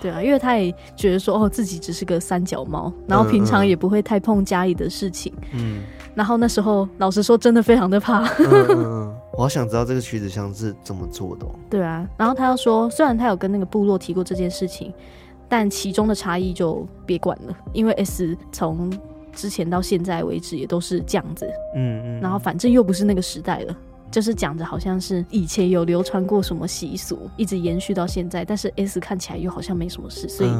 对啊，因为他也觉得说，哦，自己只是个三脚猫，然后平常也不会太碰家里的事情。
嗯，
然后那时候老实说，真的非常的怕。
嗯嗯 嗯，我好想知道这个曲子香是怎么做的哦。
对啊，然后他又说，虽然他有跟那个部落提过这件事情，但其中的差异就别管了，因为 S 从之前到现在为止也都是这样子。
嗯嗯，
然后反正又不是那个时代了。就是讲着好像是以前有流传过什么习俗，一直延续到现在，但是 S 看起来又好像没什么事，所以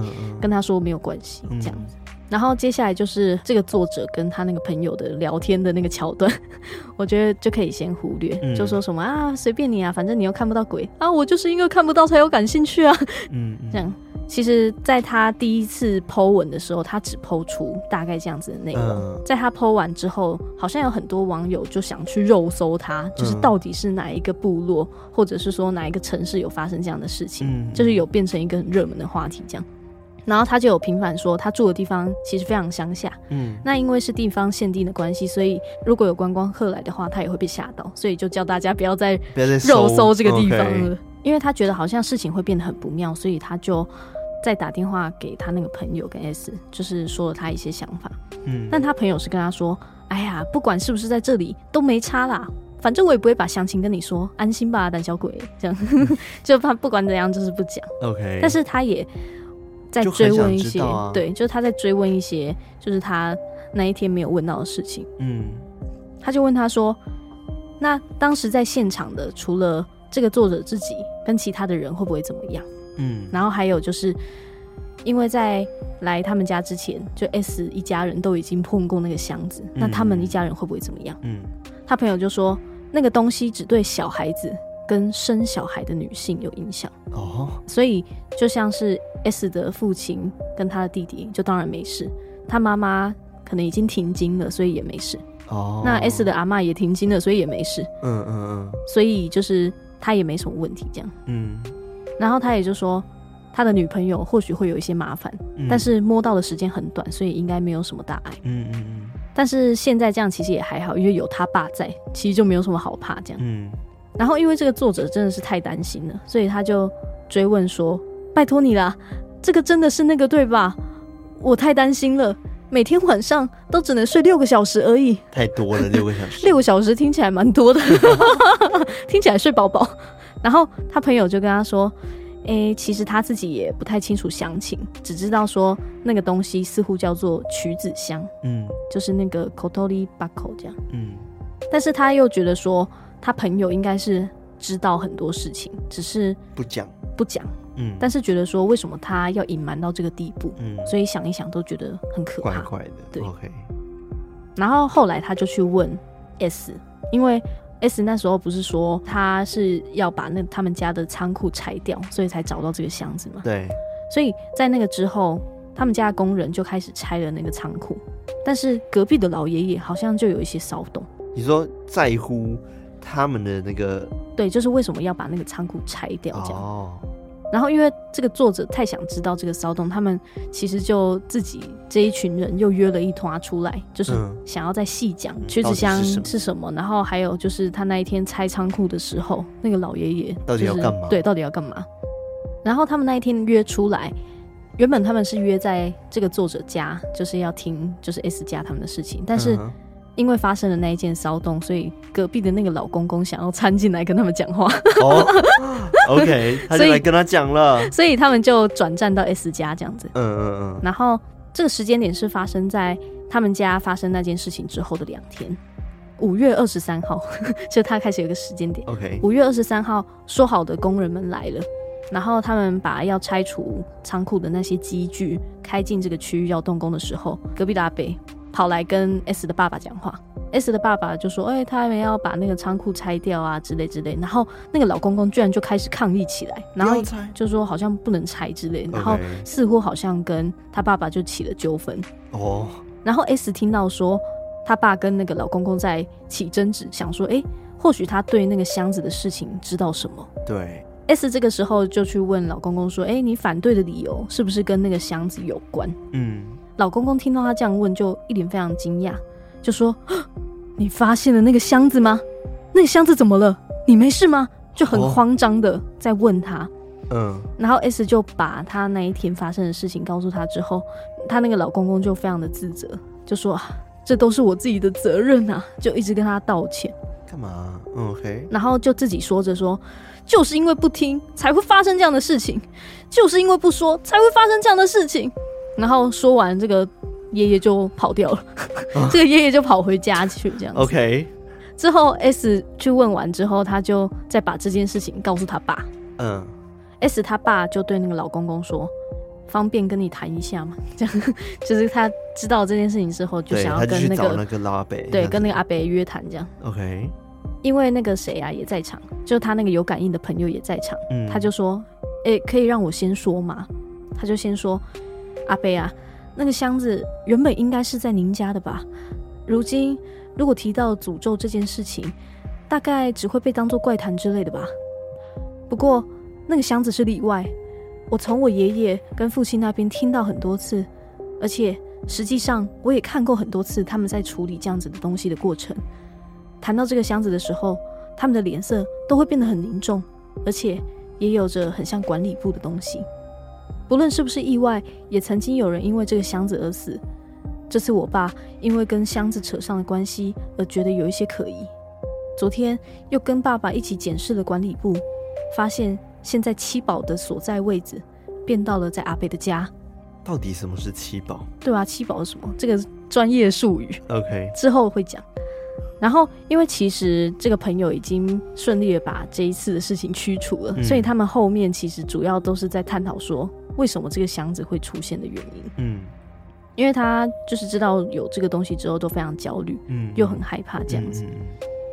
跟他说没有关系这样子。然后接下来就是这个作者跟他那个朋友的聊天的那个桥段，我觉得就可以先忽略，就说什么啊随便你啊，反正你又看不到鬼啊，我就是因为看不到才有感兴趣啊，
嗯，
这样。其实，在他第一次 po 文的时候，他只 po 出大概这样子的内容。
嗯、
在他 po 完之后，好像有很多网友就想去肉搜他，就是到底是哪一个部落，嗯、或者是说哪一个城市有发生这样的事情，
嗯、
就是有变成一个很热门的话题这样。然后他就有平反说，他住的地方其实非常乡下。
嗯，
那因为是地方限定的关系，所以如果有观光客来的话，他也会被吓到，所以就叫大家不要再肉搜这个地方了、因为他觉得好像事情会变得很不妙，所以他就。再打电话给他那个朋友跟 S，就是说了他一些想法。
嗯，
但他朋友是跟他说：“哎呀，不管是不是在这里都没差啦，反正我也不会把详情跟你说，安心吧，胆小鬼。”这样 就怕不管怎样就是不讲。
OK，
但是他也在追问一些，
啊、
对，就是他在追问一些，就是他那一天没有问到的事情。
嗯，
他就问他说：“那当时在现场的，除了这个作者自己，跟其他的人会不会怎么样？”
嗯，
然后还有就是，因为在来他们家之前，就 S 一家人都已经碰过那个箱子，嗯、那他们一家人会不会怎么样？
嗯，
他朋友就说，那个东西只对小孩子跟生小孩的女性有影响
哦，
所以就像是 S 的父亲跟他的弟弟，就当然没事，他妈妈可能已经停经了，所以也没事
哦。
那 S 的阿妈也停经了，所以也没事。
嗯嗯嗯，
所以就是他也没什么问题，这样。
嗯。
然后他也就说，他的女朋友或许会有一些麻烦，
嗯、
但是摸到的时间很短，所以应该没有什么大碍。
嗯嗯嗯。
但是现在这样其实也还好，因为有他爸在，其实就没有什么好怕这样。
嗯。
然后因为这个作者真的是太担心了，所以他就追问说：“拜托你啦，这个真的是那个对吧？我太担心了，每天晚上都只能睡六个小时而已。”
太多了，六个小时。
六个小时听起来蛮多的，听起来睡饱饱。然后他朋友就跟他说：“诶、欸，其实他自己也不太清楚详情，只知道说那个东西似乎叫做曲子香，
嗯，
就是那个 kotori bako 这样，
嗯。
但是他又觉得说他朋友应该是知道很多事情，只是
不讲
不讲，
嗯。
但是觉得说为什么他要隐瞒到这个地步，
嗯，
所以想一想都觉得很可怕，
怪怪的，
对。
OK。
然后后来他就去问 S，因为。S 那时候不是说他是要把那他们家的仓库拆掉，所以才找到这个箱子嘛？
对。
所以在那个之后，他们家的工人就开始拆了那个仓库，但是隔壁的老爷爷好像就有一些骚动。
你说在乎他们的那个？
对，就是为什么要把那个仓库拆掉这样？
哦。
然后，因为这个作者太想知道这个骚动，他们其实就自己这一群人又约了一团出来，就是想要再细讲曲子香是什么。然后还有就是他那一天拆仓库的时候，那个老爷爷
到底要干嘛？
对，到底要干嘛？然后他们那一天约出来，原本他们是约在这个作者家，就是要听就是 S 家他们的事情，但是因为发生了那一件骚动，所以隔壁的那个老公公想要掺进来跟他们讲话。
哦，OK，他就来跟他讲了
所，所以他们就转战到 S 家这样子。
嗯嗯嗯。
然后这个时间点是发生在他们家发生那件事情之后的两天，五月二十三号，就他开始有一个时间点。
OK，
五月二十三号，说好的工人们来了，然后他们把要拆除仓库的那些机具开进这个区域要动工的时候，隔壁的阿北。跑来跟 S 的爸爸讲话，S 的爸爸就说：“哎、欸，他还没要把那个仓库拆掉啊，之类之类。”然后那个老公公居然就开始抗议起来，然后就说好像不能拆之类，然后似乎好像跟他爸爸就起了纠纷哦。然后 S 听到说他爸跟那个老公公在起争执，想说：“哎、欸，或许他对那个箱子的事情知道什么。”
对
，S 这个时候就去问老公公说：“哎、欸，你反对的理由是不是跟那个箱子有关？”嗯。老公公听到他这样问，就一脸非常惊讶，就说：“ 你发现了那个箱子吗？那个箱子怎么了？你没事吗？”就很慌张的在问他。嗯，然后 S 就把他那一天发生的事情告诉他之后，他那个老公公就非常的自责，就说：“这都是我自己的责任啊！”就一直跟他道歉。
干嘛？OK。
然后就自己说着说：“就是因为不听，才会发生这样的事情；就是因为不说，才会发生这样的事情。”然后说完这个，爷爷就跑掉了。啊、这个爷爷就跑回家去，这样子。
OK。
之后 S 去问完之后，他就再把这件事情告诉他爸。嗯。S 他爸就对那个老公公说：“方便跟你谈一下吗？” 这样，就是他知道这件事情之后，就想要跟那个
那个老阿伯，
对，跟那个阿伯约谈这样。
OK。
因为那个谁啊也在场，就他那个有感应的朋友也在场。嗯。他就说：“哎，可以让我先说吗？”他就先说。阿贝啊，那个箱子原本应该是在您家的吧？如今如果提到诅咒这件事情，大概只会被当作怪谈之类的吧。不过那个箱子是例外，我从我爷爷跟父亲那边听到很多次，而且实际上我也看过很多次他们在处理这样子的东西的过程。谈到这个箱子的时候，他们的脸色都会变得很凝重，而且也有着很像管理部的东西。不论是不是意外，也曾经有人因为这个箱子而死。这次我爸因为跟箱子扯上了关系，而觉得有一些可疑。昨天又跟爸爸一起检视了管理部，发现现在七宝的所在位置变到了在阿北的家。
到底什么是七宝？
对啊，七宝是什么？这个专业术语。
OK，
之后会讲。然后，因为其实这个朋友已经顺利的把这一次的事情驱除了，嗯，所以他们后面其实主要都是在探讨说。为什么这个箱子会出现的原因？嗯，因为他就是知道有这个东西之后都非常焦虑，嗯，又很害怕这样子。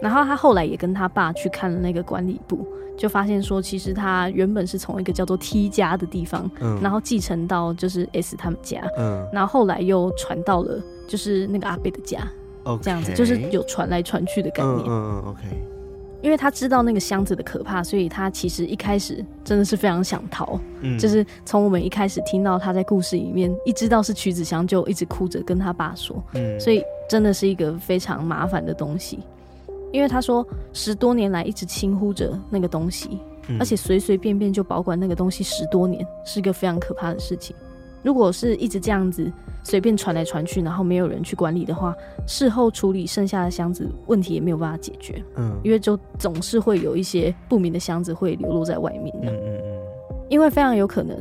然后他后来也跟他爸去看了那个管理部，就发现说，其实他原本是从一个叫做 T 家的地方，嗯，然后继承到就是 S 他们家，嗯，然后后来又传到了就是那个阿贝的家，哦，这样子就是有传来传去的概念，
嗯嗯，OK。
因为他知道那个箱子的可怕，所以他其实一开始真的是非常想逃。嗯，就是从我们一开始听到他在故事里面一知道是曲子香，就一直哭着跟他爸说。嗯，所以真的是一个非常麻烦的东西。因为他说十多年来一直轻呼着那个东西，而且随随便便就保管那个东西十多年，是一个非常可怕的事情。如果是一直这样子随便传来传去，然后没有人去管理的话，事后处理剩下的箱子问题也没有办法解决。嗯，因为就总是会有一些不明的箱子会流落在外面。嗯嗯嗯。因为非常有可能，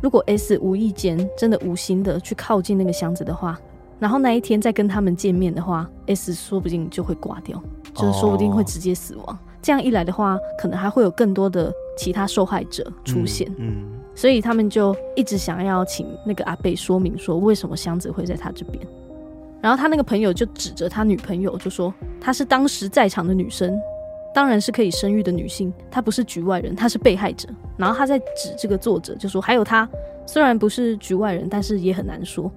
如果 S 无意间真的无心的去靠近那个箱子的话，然后那一天再跟他们见面的话，S 说不定就会挂掉，就是说不定会直接死亡。哦。这样一来的话，可能还会有更多的其他受害者出现。嗯。嗯所以他们就一直想要请那个阿贝说明说，为什么箱子会在他这边。然后他那个朋友就指着他女朋友就说，她是当时在场的女生，当然是可以生育的女性，她不是局外人，她是被害者。然后他在指这个作者就说，还有他虽然不是局外人，但是也很难说，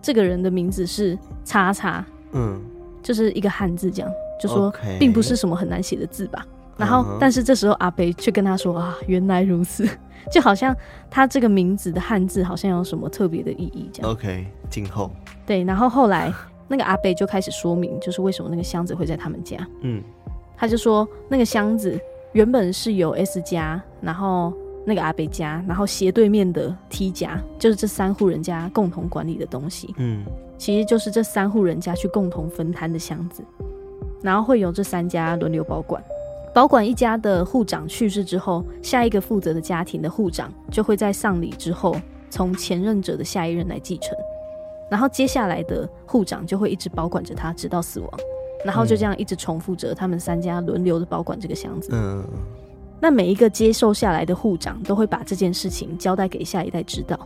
这个人的名字是叉叉，嗯，就是一个汉字这样，就说并不是什么很难写的字吧。然后但是这时候阿北却跟他说啊，原来如此。就好像他这个名字的汉字好像有什么特别的意义这样。
OK，今后
对，然后后来那个阿北就开始说明，就是为什么那个箱子会在他们家。嗯，他就说那个箱子原本是由 S 家，然后那个阿北家，然后斜对面的 T 家，就是这三户人家共同管理的东西。
嗯，
其实就是这三户人家去共同分摊的箱子，然后会由这三家轮流保管。保管一家的护长去世之后，下一个负责的家庭的护长就会在丧礼之后，从前任者的下一任来继承，然后接下来的护长就会一直保管着他，直到死亡，然后就这样一直重复着他们三家轮流的保管这个箱子。
嗯，
那每一个接受下来的护长都会把这件事情交代给下一代知道，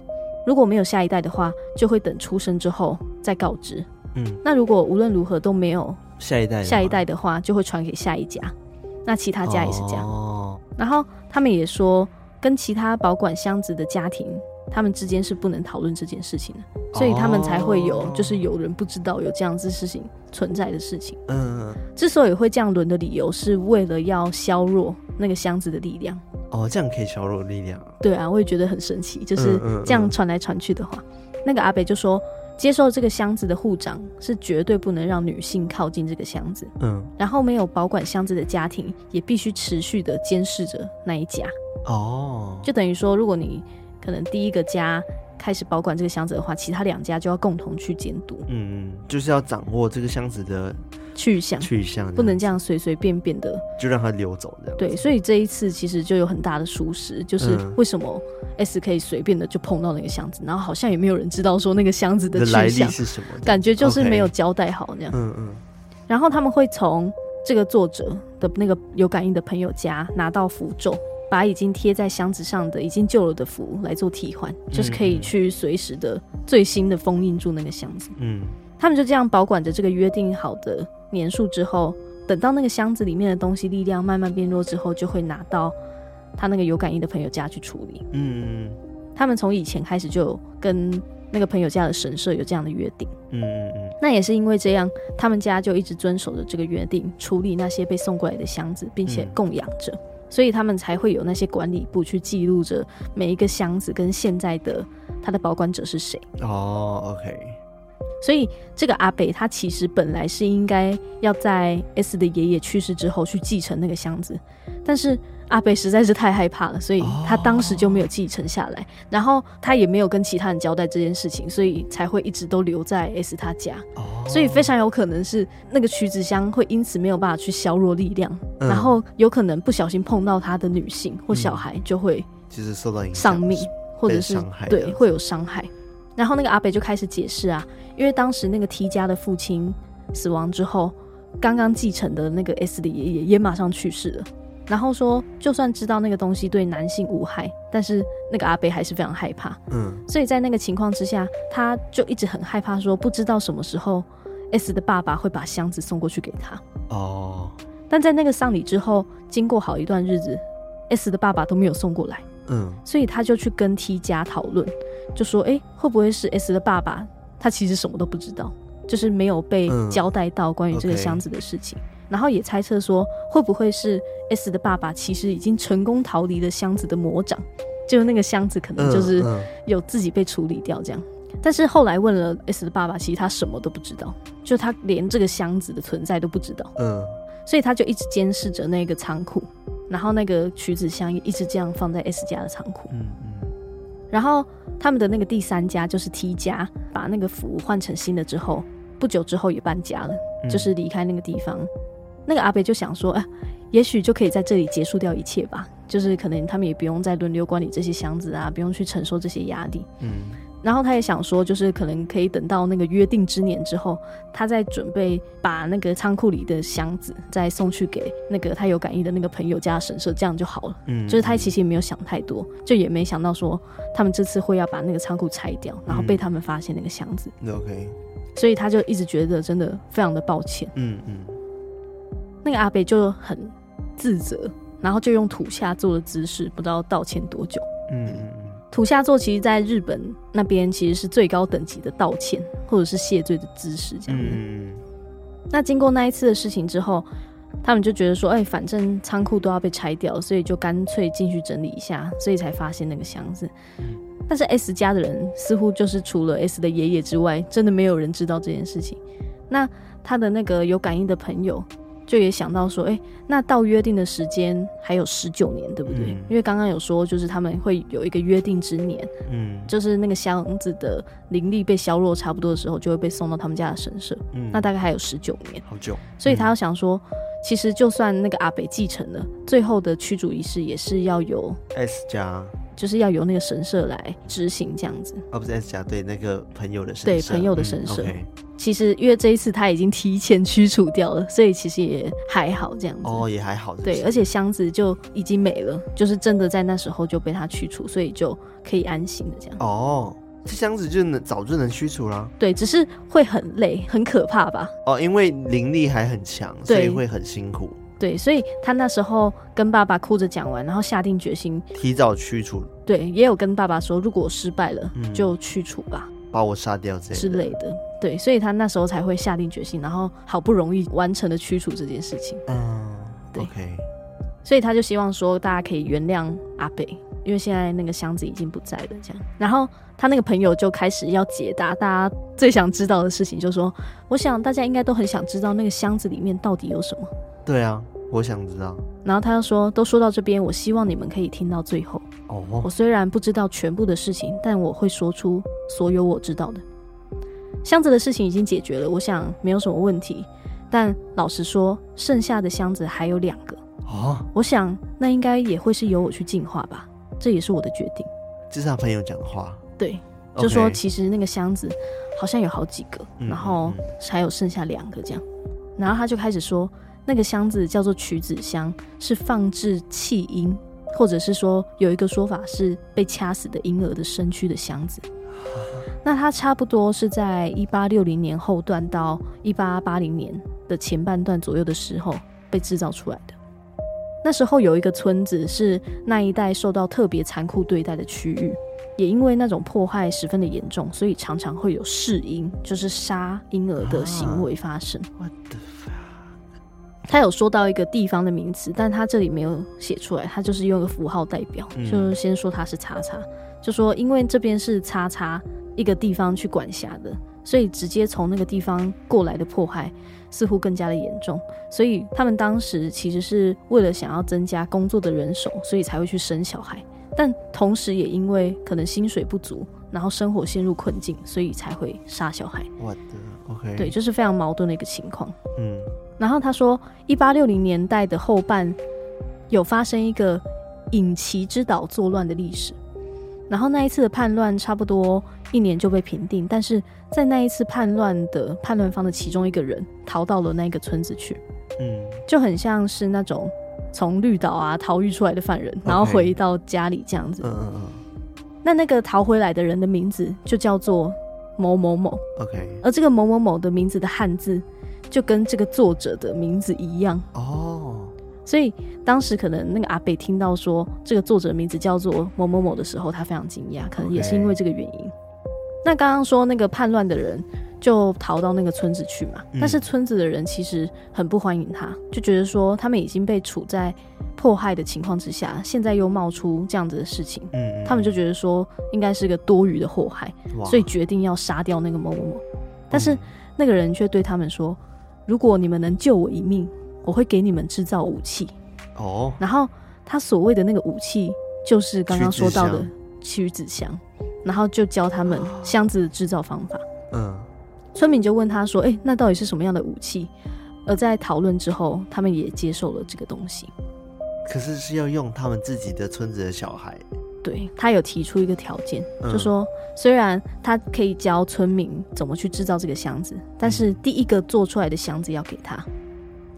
如果没有下一代的话，就会等出生之后再告知。
嗯，
那如果无论如何都没有
下一代
下一代的话，就会传给下一家。那其他家也是这样，
哦，
然后他们也说，跟其他保管箱子的家庭，他们之间是不能讨论这件事情的，所以他们才会有，就是有人不知道有这样子事情存在的事情。
嗯，
之所以会这样轮的理由，是为了要削弱那个箱子的力量。
哦，这样可以削弱力量。
对啊，我也觉得很神奇，就是这样传来传去的话，那个阿北就说。接受这个箱子的护长是绝对不能让女性靠近这个箱子。
嗯，
然后没有保管箱子的家庭也必须持续的监视着那一家。
哦，
就等于说，如果你可能第一个家开始保管这个箱子的话，其他两家就要共同去监督。
嗯嗯，就是要掌握这个箱子的。
去向，
去向，
不能这样随随便便的
就让它流走这样。
对，所以这一次其实就有很大的疏失，就是为什么 S 可以随便的就碰到那个箱子，然后好像也没有人知道说那个箱子的去向
是什么，
感觉就是没有交代好那样。
嗯嗯。
然后他们会从这个作者的那个有感应的朋友家拿到符咒，把已经贴在箱子上的已经旧了的符来做替换，就是可以去随时的最新的封印住那个箱子。
嗯。
他们就这样保管着这个约定好的年数之后，等到那个箱子里面的东西力量慢慢变弱之后，就会拿到他那个有感应的朋友家去处理。
嗯，他
们从以前开始就跟那个朋友家的神社有这样的约定。
嗯嗯嗯，
那也是因为这样，他们家就一直遵守着这个约定，处理那些被送过来的箱子，并且供养着，嗯，所以他们才会有那些管理部去记录着每一个箱子跟现在的他的保管者是谁。
哦，OK。
所以这个阿北他其实本来是应该要在 S 的爷爷去世之后去继承那个箱子，但是阿北实在是太害怕了，所以他当时就没有继承下来。Oh. 然后他也没有跟其他人交代这件事情，所以才会一直都留在 S 他家。
Oh.
所以非常有可能是那个曲子箱会因此没有办法去削弱力量，嗯、然后有可能不小心碰到他的女性或小孩就会
就是受到
影响丧命，或者是对会有伤害。然后那个阿北就开始解释啊，因为当时那个 T 家的父亲死亡之后，刚刚继承的那个 S 的爷爷也马上去世了。然后说，就算知道那个东西对男性无害，但是那个阿北还是非常害怕。
嗯，
所以在那个情况之下，他就一直很害怕，说不知道什么时候 S 的爸爸会把箱子送过去给他。
哦，
但在那个丧礼之后，经过好一段日子，S 的爸爸都没有送过来。
嗯，
所以他就去跟 T 家讨论。就说：“哎、欸，会不会是 S 的爸爸？他其实什么都不知道，就是没有被交代到关于这个箱子的事情。嗯 okay、然后也猜测说，会不会是 S 的爸爸其实已经成功逃离了箱子的魔掌，就那个箱子可能就是有自己被处理掉这样。但是后来问了 S 的爸爸，其实他什么都不知道，就他连这个箱子的存在都不知道。
嗯，
所以他就一直监视着那个仓库，然后那个曲子箱也一直这样放在 S 家的仓库。
嗯嗯，
然后。”他们的那个第三家就是 T 家，把那个符换成新的之后，不久之后也搬家了，嗯、就是离开那个地方。那个阿北就想说，啊，也许就可以在这里结束掉一切吧，就是可能他们也不用再轮流管理这些箱子啊，不用去承受这些压力。
嗯。
然后他也想说，就是可能可以等到那个约定之年之后，他再准备把那个仓库里的箱子再送去给那个他有感应的那个朋友家的神社，这样就好了。
嗯，
就是他其实也没有想太多，就也没想到说他们这次会要把那个仓库拆掉，然后被他们发现那个箱子。
嗯，OK。
所以他就一直觉得真的非常的抱歉。
嗯嗯。
那个阿北就很自责，然后就用土下做的姿势，不知道道歉多久。
嗯嗯。
土下座其实在日本那边其实是最高等级的道歉或者是谢罪的姿势，这样子。
嗯。
那经过那一次的事情之后，他们就觉得说，哎、欸，反正仓库都要被拆掉，所以就干脆进去整理一下，所以才发现那个箱子。
嗯。
但是 S 家的人似乎就是除了 S 的爷爷之外，真的没有人知道这件事情。那他的那个有感应的朋友就也想到说，哎、欸，那到约定的时间还有十九年，对不对？嗯、因为刚刚有说，就是他们会有一个约定之年，嗯，就是那个箱子的灵力被削弱差不多的时候，就会被送到他们家的神社，嗯，那大概还有十九年，
好久。
所以他要想说，嗯、其实就算那个阿北继承了，最后的驱逐仪式也是要有
S 家。
就是要由那个神社来执行这样子，
哦，不是 S 家对那个朋友的神社，
对朋友的神社。
嗯 okay、
其实因为这一次他已经提前驱除掉了，所以其实也还好这样子。
哦，也还好是是。
对，而且箱子就已经没了，就是真的在那时候就被他驱除，所以就可以安心的这样。
哦，这箱子就能早就能驱除了。
对，只是会很累，很可怕吧？
哦，因为灵力还很强，所以会很辛苦。
对，所以他那时候跟爸爸哭着讲完，然后下定决心
提早驱除。
对，也有跟爸爸说，如果我失败了，嗯、就驱除吧，
把我杀掉这
之类的。对，所以他那时候才会下定决心，然后好不容易完成了驱除这件事情。
嗯，
对。
OK。
所以他就希望说，大家可以原谅阿北，因为现在那个箱子已经不在了。这样，然后他那个朋友就开始要解答大家最想知道的事情，就说：“我想大家应该都很想知道那个箱子里面到底有什么。”
对啊，我想知道。
然后他又说：“都说到这边，我希望你们可以听到最后。
哦，
我虽然不知道全部的事情，但我会说出所有我知道的。箱子的事情已经解决了，我想没有什么问题。但老实说，剩下的箱子还有两个。
哦，
我想那应该也会是由我去进化吧，这也是我的决定。”
这是他朋友讲的话。
对，就说其实那个箱子好像有好几个，
嗯、
然后还有剩下两个这样。然后他就开始说。那个箱子叫做曲子箱，是放置弃婴，或者是说有一个说法是被掐死的婴儿的身躯的箱子。那它差不多是在一八六零年后段到一八八零年的前半段左右的时候被制造出来的。那时候有一个村子是那一带受到特别残酷对待的区域，也因为那种迫害十分的严重，所以常常会有弑婴，就是杀婴儿的行为发生。他有说到一个地方的名词，但他这里没有写出来，他就是用一个符号代表，嗯、就先说他是叉叉，就说因为这边是叉叉一个地方去管辖的，所以直接从那个地方过来的迫害似乎更加的严重，所以他们当时其实是为了想要增加工作的人手，所以才会去生小孩，但同时也因为可能薪水不足，然后生活陷入困境，所以才会杀小孩。
我的 OK，
对，就是非常矛盾的一个情况。
嗯。
然后他说，一八六零年代的后半有发生一个隐岐之岛作乱的历史，然后那一次的叛乱差不多一年就被平定，但是在那一次叛乱的叛乱方的其中一个人逃到了那个村子去，
嗯，
就很像是那种从绿岛啊逃狱出来的犯人，然后回到家里这样子。
嗯嗯嗯。
那那个逃回来的人的名字就叫做某某某。
OK。
而这个某某某的名字的汉字。就跟这个作者的名字一样
哦，
所以当时可能那个阿北听到说这个作者的名字叫做某某某的时候，他非常惊讶，可能也是因为这个原因。Okay. 那刚刚说那个叛乱的人就逃到那个村子去嘛，嗯，但是村子的人其实很不欢迎他，就觉得说他们已经被处在迫害的情况之下，现在又冒出这样子的事情，
嗯，
他们就觉得说应该是个多余的祸害，所以决定要杀掉那个某某某。但是那个人却对他们说。如果你们能救我一命，我会给你们制造武器。
哦，
然后他所谓的那个武器，就是刚刚说到的曲子箱，然后就教他们箱子的制造方法。
嗯，
村民就问他说：“哎、欸，那到底是什么样的武器？”而在讨论之后，他们也接受了这个东西。
可是是要用他们自己的村子的小孩。
对，他有提出一个条件，嗯、就说虽然他可以教村民怎么去制造这个箱子，但是第一个做出来的箱子要给他。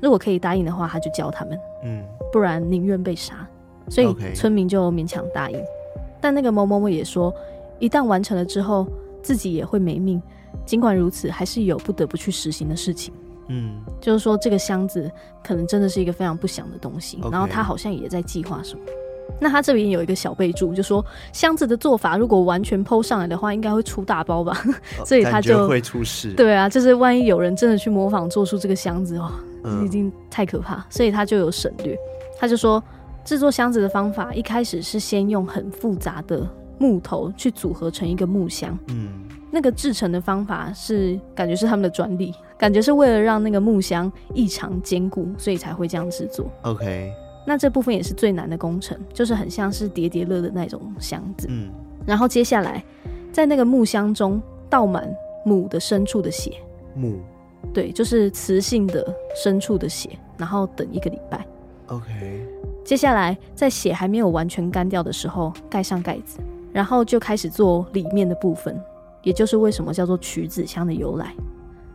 如果可以答应的话，他就教他们。
嗯，
不然宁愿被杀。所以村民就勉强答应。但那个某某某也说，一旦完成了之后，自己也会没命。尽管如此，还是有不得不去实行的事情。
嗯，
就是说这个箱子可能真的是一个非常不祥的东西。然后他好像也在计划什么。那他这边有一个小备注，就说箱子的做法如果完全 PO 上来的话，应该会出大包吧，所以他就
会出事。
对啊，就是万一有人真的去模仿做出这个箱子哦，
嗯、
已经太可怕，所以他就有省略。他就说制作箱子的方法一开始是先用很复杂的木头去组合成一个木箱，
嗯，
那个制成的方法是感觉是他们的专利，感觉是为了让那个木箱异常坚固，所以才会这样制作。
OK，
那这部分也是最难的工程，就是很像是叠叠乐的那种箱子。
嗯，
然后接下来在那个木箱中倒满母的牲畜的血，
母，
对，就是雌性的牲畜的血，然后等一个礼拜。
OK，
接下来在血还没有完全干掉的时候，盖上盖子，然后就开始做里面的部分。也就是为什么叫做曲子箱的由来，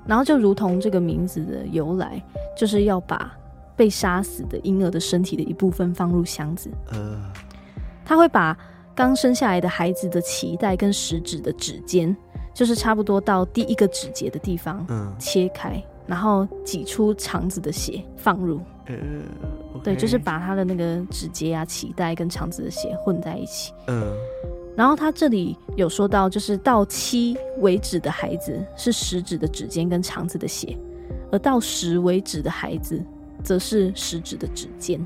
然后就如同这个名字的由来，就是要把被杀死的婴儿的身体的一部分放入箱子。
呃，
他会把刚生下来的孩子的脐带跟食指的指尖，就是差不多到第一个指节的地方，
嗯，
切开，然后挤出肠子的血放入。
呃，okay、
对，就是把他的那个指节啊、脐带跟肠子的血混在一起。
嗯。
然后他这里有说到，就是到七为止的孩子是食指的指尖跟肠子的血，而到十为止的孩子则是食指的指尖。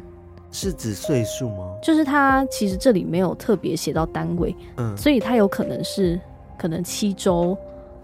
是指岁数吗？
就是他其实这里没有特别写到单位，
嗯，
所以他有可能是可能七周。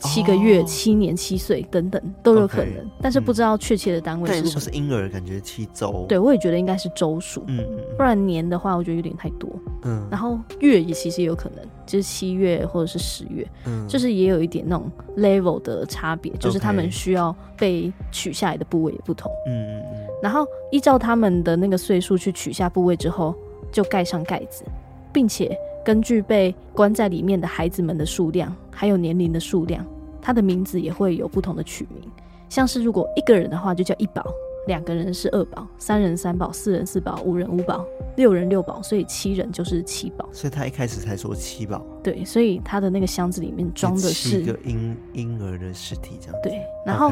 七个月、哦、七年、七岁等等都有可能，okay, 但是不知道确切的单位是什么。
但如果是婴儿，感觉七周。
对，我也觉得应该是周数。
嗯嗯。
不然年的话，我觉得有点太多。
嗯。
然后月也其实也有可能，就是七月或者是十月。
嗯。
就是也有一点那种 level 的差别，就是他们需要被取下来的部位也不同。
嗯嗯嗯。
然后依照他们的那个岁数去取下部位之后，就盖上盖子，并且根据被关在里面的孩子们的数量还有年龄的数量。他的名字也会有不同的取名，像是如果一个人的话就叫一宝，两个人是二宝，三人三宝，四人四宝，五人五宝，六人六宝，所以七人就是七宝。
所以他一开始才说七宝。
对，所以他的那个箱子里面装的是
一个婴婴儿的尸体，这样。
对，然后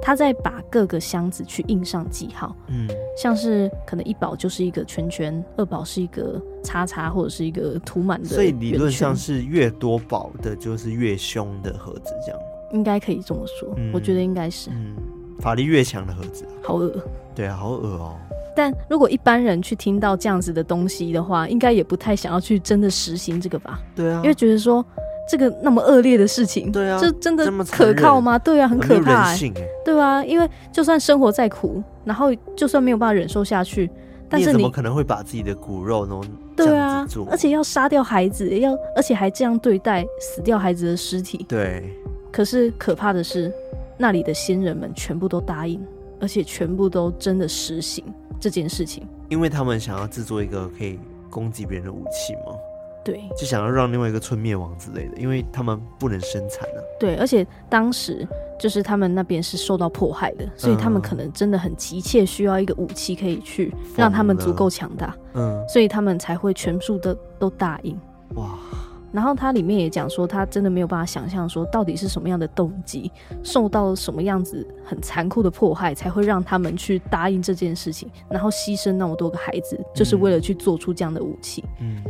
他再把各个箱子去印上记号，
嗯，
像是可能一宝就是一个圈圈，二宝是一个叉叉或者是一个涂满的，
所以理论上是越多宝的就是越凶的盒子，这样。
应该可以这么说，嗯、我觉得应该是，
嗯，法力越强的盒子，
好恶，
对啊，好恶哦。
但如果一般人去听到这样子的东西的话，应该也不太想要去真的实行这个吧？
对啊，
因为觉得说这个那么恶劣的事情，
对啊，
这真的可靠吗？对啊，很可怕、欸，
欸、
对啊，因为就算生活再苦，然后就算没有办法忍受下去，但是你，
你怎么可能会把自己的骨肉弄
对啊，而且要杀掉孩子，要而且还这样对待死掉孩子的尸体，
对。
可是可怕的是，那里的先人们全部都答应，而且全部都真的实行这件事情，
因为他们想要制作一个可以攻击别人的武器吗。
对，
就想要让另外一个村灭亡之类的，因为他们不能生产啊。
对，而且当时就是他们那边是受到迫害的，所以他们可能真的很急切需要一个武器可以去让他们足够强大。
嗯，
所以他们才会全数的都答应。
哇。
然后他里面也讲说，他真的没有办法想象说到底是什么样的动机，受到什么样子很残酷的迫害，才会让他们去答应这件事情，然后牺牲那么多个孩子，就是为了去做出这样的武器。
嗯，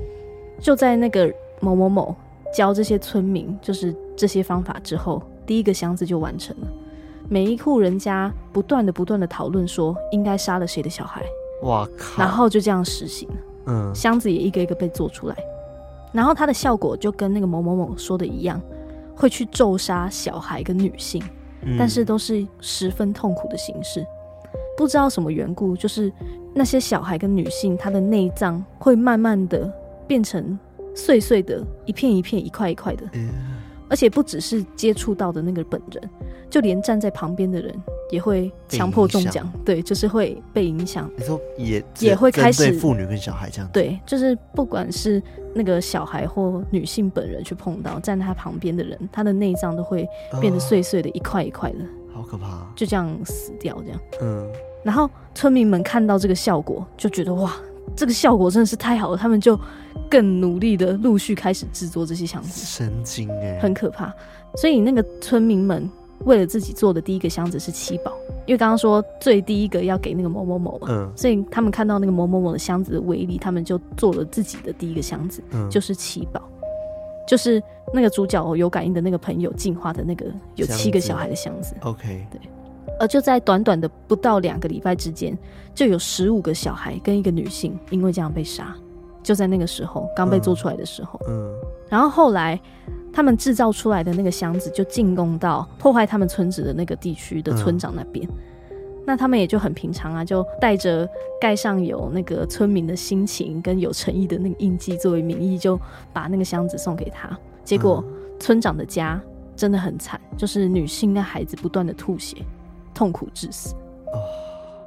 就在那个某某某教这些村民就是这些方法之后，第一个箱子就完成了。每一户人家不断的不断的讨论说应该杀了谁的小孩，
哇靠！
然后就这样实行了。
嗯，
箱子也一个一个被做出来。然后它的效果就跟那个某某某说的一样，会去咒杀小孩跟女性，
嗯、
但是都是十分痛苦的形式。不知道什么缘故，就是那些小孩跟女性，她的内脏会慢慢的变成碎碎的，一片一片、一块一块的。
嗯
而且不只是接触到的那个本人，就连站在旁边的人也会强迫中奖。对，就是会被影响。
你说也
也会开始
妇女跟小孩这样。
对，就是不管是那个小孩或女性本人去碰到站在他旁边的人，他的内脏都会变得碎碎的，一块一块的，
好可怕。
就这样死掉，这样。
嗯。然
后村民们看到这个效果，就觉得哇。这个效果真的是太好了，他们就更努力的陆续开始制作这些箱子，
神经哎，
很可怕。所以那个村民们为了自己做的第一个箱子是七宝，因为刚刚说最第一个要给那个某某某嘛，
嗯，
所以他们看到那个某某某的箱子的威力，他们就做了自己的第一个箱子，
嗯，
就是七宝，就是那个主角有感应的那个朋友进化的那个有七个小孩的箱子，
箱子，OK，
对。而就在短短的不到两个礼拜之间，就有十五个小孩跟一个女性因为这样被杀。就在那个时候刚被做出来的时候。
嗯，嗯
然后后来他们制造出来的那个箱子就进攻到破坏他们村子的那个地区的村长那边。嗯那他们也就很平常啊，就带着盖上有那个村民的心情跟有诚意的那个印记作为名义，就把那个箱子送给他。结果村长的家真的很惨，就是女性跟孩子不断的吐血，痛苦致死。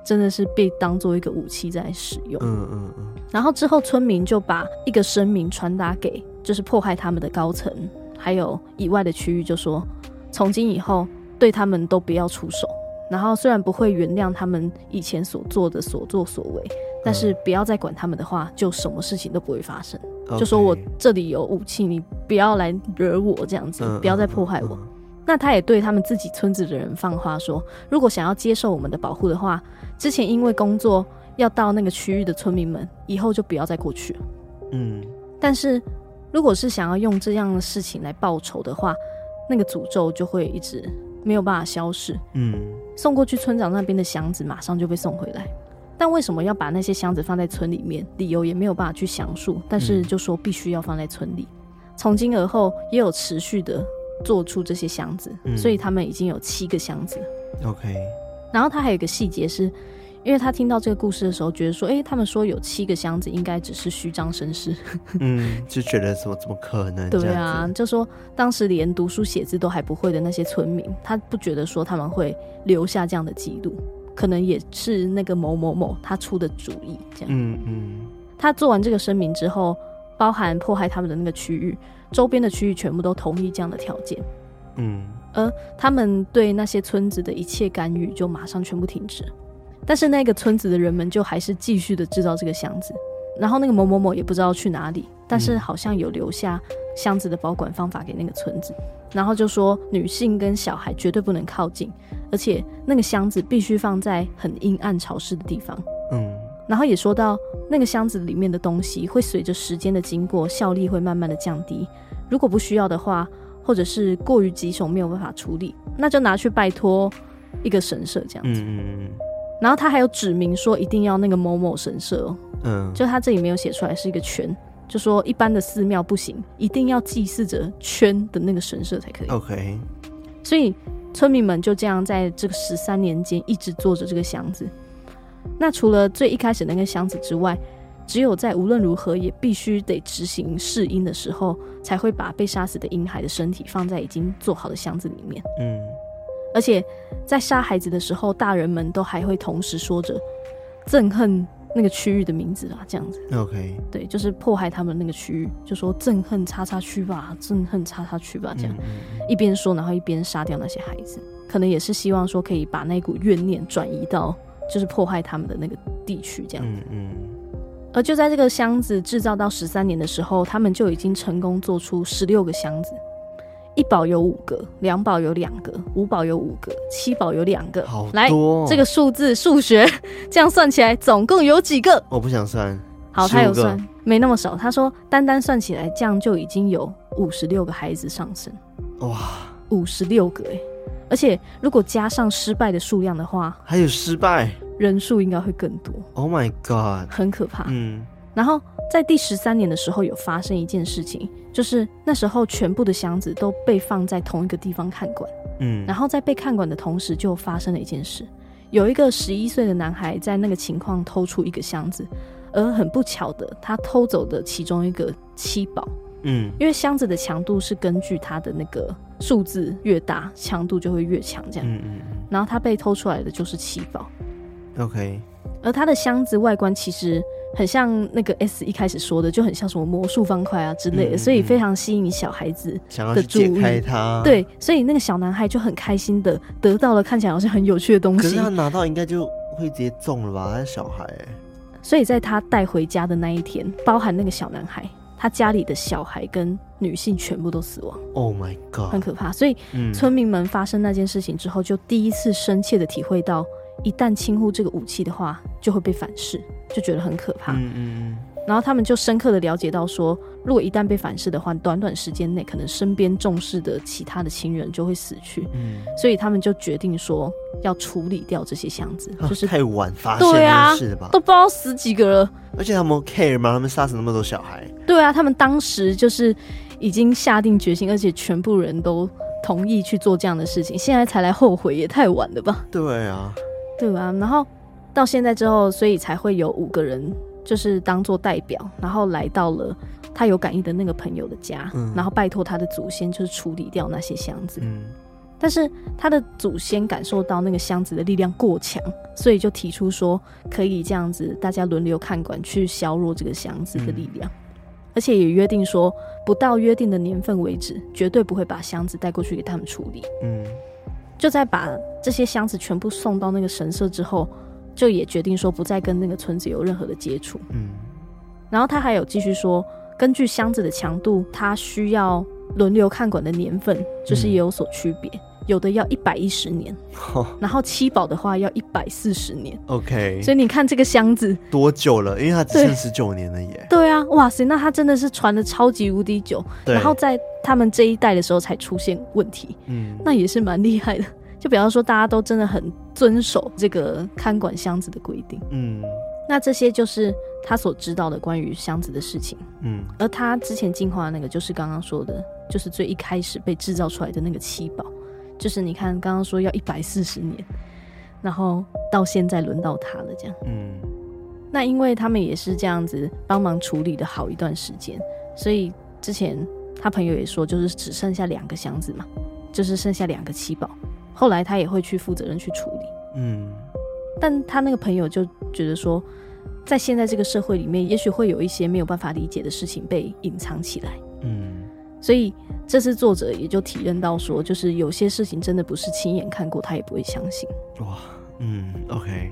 真的是被当做一个武器在使用。
嗯嗯嗯。
然后之后村民就把一个声明传达给就是迫害他们的高层，还有以外的区域，就说从今以后对他们都不要出手。然后虽然不会原谅他们以前所做的所作所为，但是不要再管他们的话，就什么事情都不会发生。就说我这里有武器，你不要来惹我这样子，不要再迫害我。那他也对他们自己村子的人放话说，如果想要接受我们的保护的话，之前因为工作要到那个区域的村民们，以后就不要再过去了。
嗯，
但是如果是想要用这样的事情来报仇的话，那个诅咒就会一直。没有办法消失。
嗯，
送过去村长那边的箱子马上就被送回来，但为什么要把那些箱子放在村里面？理由也没有办法去详述，但是就说必须要放在村里。从今而后也有持续的做出这些箱子，嗯，所以他们已经有七个箱子。
OK，
然后他还有一个细节是。因为他听到这个故事的时候，觉得说，哎、欸，他们说有七个箱子，应该只是虚张声势。
嗯，就觉得怎么怎么可能？
对啊，就说当时连读书写字都还不会的那些村民，他不觉得说他们会留下这样的记录，可能也是那个某某某他出的主意这样。
嗯嗯。
他做完这个声明之后，包含迫害他们的那个区域，周边的区域全部都同意这样的条件。
嗯。
而他们对那些村子的一切干预就马上全部停止。但是那个村子的人们就还是继续的制造这个箱子，然后那个某某某也不知道去哪里，但是好像有留下箱子的保管方法给那个村子，然后就说女性跟小孩绝对不能靠近，而且那个箱子必须放在很阴暗潮湿的地方。
嗯，
然后也说到那个箱子里面的东西会随着时间的经过效力会慢慢的降低，如果不需要的话，或者是过于棘手没有办法处理，那就拿去拜托一个神社这样子。
嗯。
然后他还有指明说一定要那个某某神社，
嗯，
就他这里没有写出来是一个圈，就说一般的寺庙不行，一定要祭祀着圈的那个神社才可以。
OK，
所以村民们就这样在这个十三年间一直做着这个箱子。那除了最一开始那个箱子之外，只有在无论如何也必须得执行试音的时候，才会把被杀死的婴孩的身体放在已经做好的箱子里面。
嗯。
而且在杀孩子的时候，大人们都还会同时说着憎恨那个区域的名字啊，这样子。
OK，
对，就是迫害他们那个区域，就说憎恨叉叉区吧，憎恨叉叉区吧，这样、一边说，然后一边杀掉那些孩子，可能也是希望说可以把那股怨念转移到就是迫害他们的那个地区，这样子。
嗯嗯。
而就在这个箱子制造到十三年的时候，他们就已经成功做出十六个箱子。一宝有五个，两宝有两个，五宝有五个，七宝有两个。
好。
来，这个数字数学 这样算起来总共有几个？
我不想算。
好，他有算，没那么少。他说单单算起来，这样就已经有五十六个孩子上升。
哇，
五十六个哎！而且如果加上失败的数量的话，
还有失败
人数应该会更多。
Oh my god，
很可怕。
嗯。
然后在第十三年的时候，有发生一件事情，就是那时候全部的箱子都被放在同一个地方看管。
嗯，
然后在被看管的同时，就发生了一件事，有一个十一岁的男孩在那个情况偷出一个箱子，而很不巧的，他偷走的其中一个七宝。
嗯，
因为箱子的强度是根据它的那个数字越大，强度就会越强，这样。
嗯嗯。
然后他被偷出来的就是七宝。
OK。
而他的箱子外观其实。很像那个 S 一开始说的，就很像什么魔术方块啊之类的，嗯嗯，所以非常吸引小孩子的注意。
想要去解开它。
对，所以那个小男孩就很开心的得到了看起来好像很有趣的东西。
可是他拿到应该就会直接中了吧？他是小孩哎。
所以在他带回家的那一天，包含那个小男孩，他家里的小孩跟女性全部都死亡。
Oh my god！
很可怕。所以村民们发生那件事情之后，就第一次深切的体会到。一旦轻忽这个武器的话，就会被反噬，就觉得很可怕。
嗯嗯。
然后他们就深刻的了解到说，如果一旦被反噬的话，短短时间内可能身边重视的其他的亲人就会死去。
嗯。
所以他们就决定说要处理掉这些箱子，就是
太晚发现的事了吧？
对啊，都不知道死几个了，
而且他们 care 吗？他们杀死那么多小孩？
对啊，他们当时就是已经下定决心，而且全部人都同意去做这样的事情，现在才来后悔，也太晚了吧？
对啊，
对啊。然后到现在之后，所以才会有五个人，就是当做代表，然后来到了他有感应的那个朋友的家，嗯、然后拜托他的祖先就是处理掉那些箱子。嗯。但是他的祖先感受到那个箱子的力量过强，所以就提出说可以这样子，大家轮流看管，去削弱这个箱子的力量，嗯、而且也约定说，不到约定的年份为止，绝对不会把箱子带过去给他们处理。嗯，就在把这些箱子全部送到那个神社之后，就也决定说不再跟那个村子有任何的接触。嗯，然后他还有继续说，根据箱子的强度，他需要。轮流看管的年份就是也有所区别，嗯、有的要一百一十年，哦、然后七宝的话要一百四十年。OK，所以你看这个箱子
多久了？因为它只剩十九年了耶。
对啊，哇塞，那它真的是传的超级无敌久，然后在他们这一代的时候才出现问题，嗯，那也是蛮厉害的。就比方说，大家都真的很遵守这个看管箱子的规定，嗯。那这些就是他所知道的关于箱子的事情，嗯，而他之前进化的那个就是刚刚说的，就是最一开始被制造出来的那个七宝，就是你看刚刚说要一百四十年，然后到现在轮到他了，这样，嗯，那因为他们也是这样子帮忙处理的好一段时间，所以之前他朋友也说，就是只剩下两个箱子嘛，就是剩下两个七宝，后来他也会去负责任去处理，嗯。但他那个朋友就觉得说，在现在这个社会里面，也许会有一些没有办法理解的事情被隐藏起来。嗯，所以这次作者也就体认到说，就是有些事情真的不是亲眼看过，他也不会相信。哇，
嗯，OK。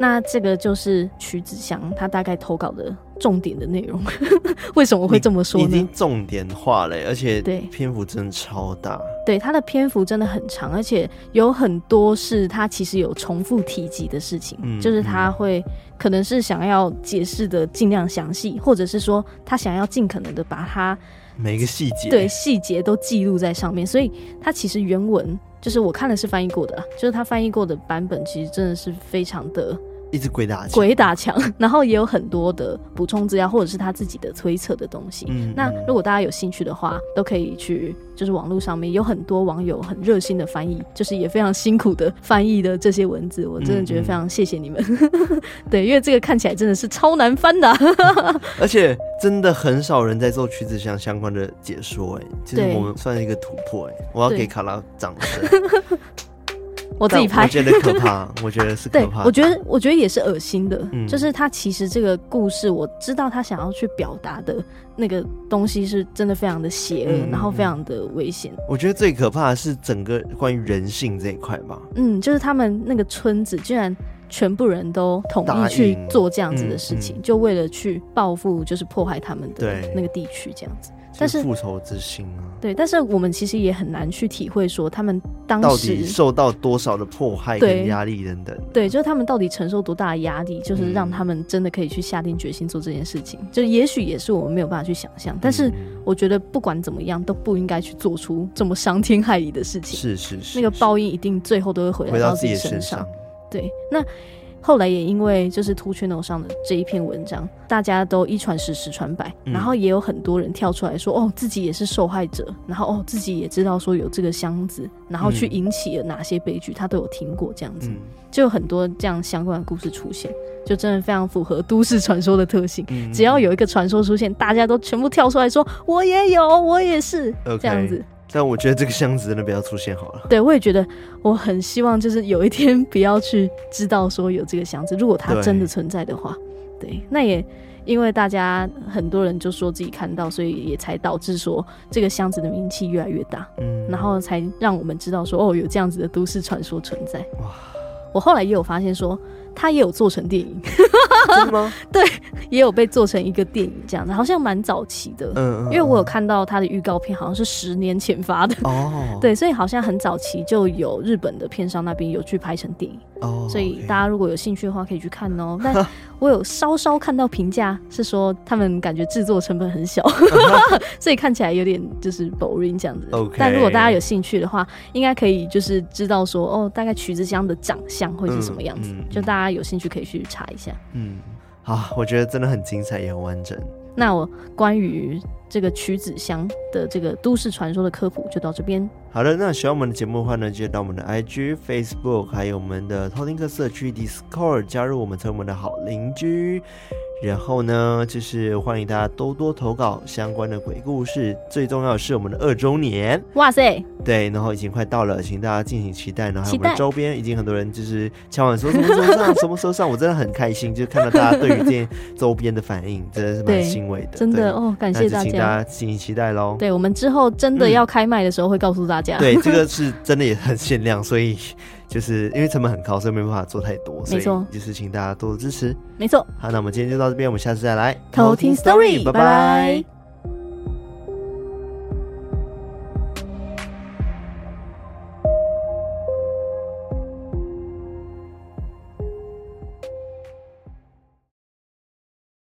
那这个就是曲子祥他大概投稿的重点的内容。为什么会这么说呢？
已经重点化了，而且对篇幅真的超大。
对，对他的篇幅真的很长，而且有很多是他其实有重复提及的事情，嗯、就是他会可能是想要解释的尽量详细，或者是说他想要尽可能的把它
每个细节
对细节都记录在上面，所以它其实原文。就是我看的是翻译过的，就是他翻译过的版本，其实真的是非常的
一直鬼打
鬼打墙，然后也有很多的补充资料，或者是他自己的推测的东西。嗯，那如果大家有兴趣的话，都可以去，就是网络上面有很多网友很热心的翻译，就是也非常辛苦的翻译的这些文字，我真的觉得非常谢谢你们。嗯、对，因为这个看起来真的是超难翻的，
而且真的很少人在做曲子祥相关的解说，哎，其实我们算是一个突破，哎，我要给卡拉掌声。
我自己拍，
我觉得可怕，我觉得是可怕。
我觉得，我觉得也是恶心的。嗯，就是他其实这个故事，我知道他想要去表达的那个东西是真的非常的邪恶，嗯，然后非常的危险。
我觉得最可怕的是整个关于人性这一块吧。
嗯，就是他们那个村子居然全部人都统一去做这样子的事情，嗯嗯，就为了去报复，就是破坏他们的那个地区这样子。但是
复仇之心啊，
对，但是我们其实也很难去体会说他们当时
到底受到多少的迫害跟压力等等。
对，就是他们到底承受多大的压力，就是让他们真的可以去下定决心做这件事情。嗯、就也许也是我们没有办法去想象，但是我觉得不管怎么样，都不应该去做出这么伤天害理的事情。
是是是，
那个报应一定最后都会回来到自己身上。对，那。后来也因为就是 2channel 上的这一篇文章，大家都一传十，十传百，然后也有很多人跳出来说，哦，自己也是受害者，然后哦，自己也知道说有这个箱子，然后去引起了哪些悲剧，他都有听过这样子，就有很多这样相关的故事出现，就真的非常符合都市传说的特性。只要有一个传说出现，大家都全部跳出来说，我也有，我也是这样子。
但我觉得这个箱子真的不要出现好了。
对，我也觉得，我很希望就是有一天不要去知道说有这个箱子，如果它真的存在的话，对，对，那也因为大家很多人就说自己看到，所以也才导致说这个箱子的名气越来越大，嗯，然后才让我们知道说哦，有这样子的都市传说存在。哇，我后来也有发现说。他也有做成电影，
真的吗？
对，也有被做成一个电影这样子，好像蛮早期的。嗯，因为我有看到他的预告片，好像是十年前发的。哦，对，所以好像很早期就有日本的片商那边有去拍成电影。哦，所以大家如果有兴趣的话，可以去看哦。但我有稍稍看到评价是说，他们感觉制作成本很小，所以看起来有点就是 boring 这样子。OK，但如果大家有兴趣的话，应该可以就是知道说，哦，大概曲子香的长相会是什么样子，就大家。有兴趣可以去查一下。嗯，
好，我觉得真的很精彩，也很完整。
那我关于这个曲子香的这个都市传说的科普就到这边。
好的，那喜欢我们的节目的话呢，记得到我们的 IG、Facebook，还有我们的偷听客社区 Discord 加入我们，成为我们的好邻居。然后呢，就是欢迎大家多多投稿相关的鬼故事。最重要的是我们的二周年，
哇塞！
对，然后已经快到了，请大家敬请期待。然后还有我们周边已经很多人就是敲碗说什么时候上，什么时候上，我真的很开心，就看到大家对于这些周边的反应，真的是蛮欣慰的。
真的哦，感谢大家，
请大家敬请期待喽。
对，我们之后真的要开卖的时候会告诉大家。
嗯、对，这个 是真的也很限量，所以。就是因为成本很高，所以没办法做太多。没错，就是请大家多多支持。
没错。
好，那我们今天就到这边，我们下次再来
偷听 story，拜拜。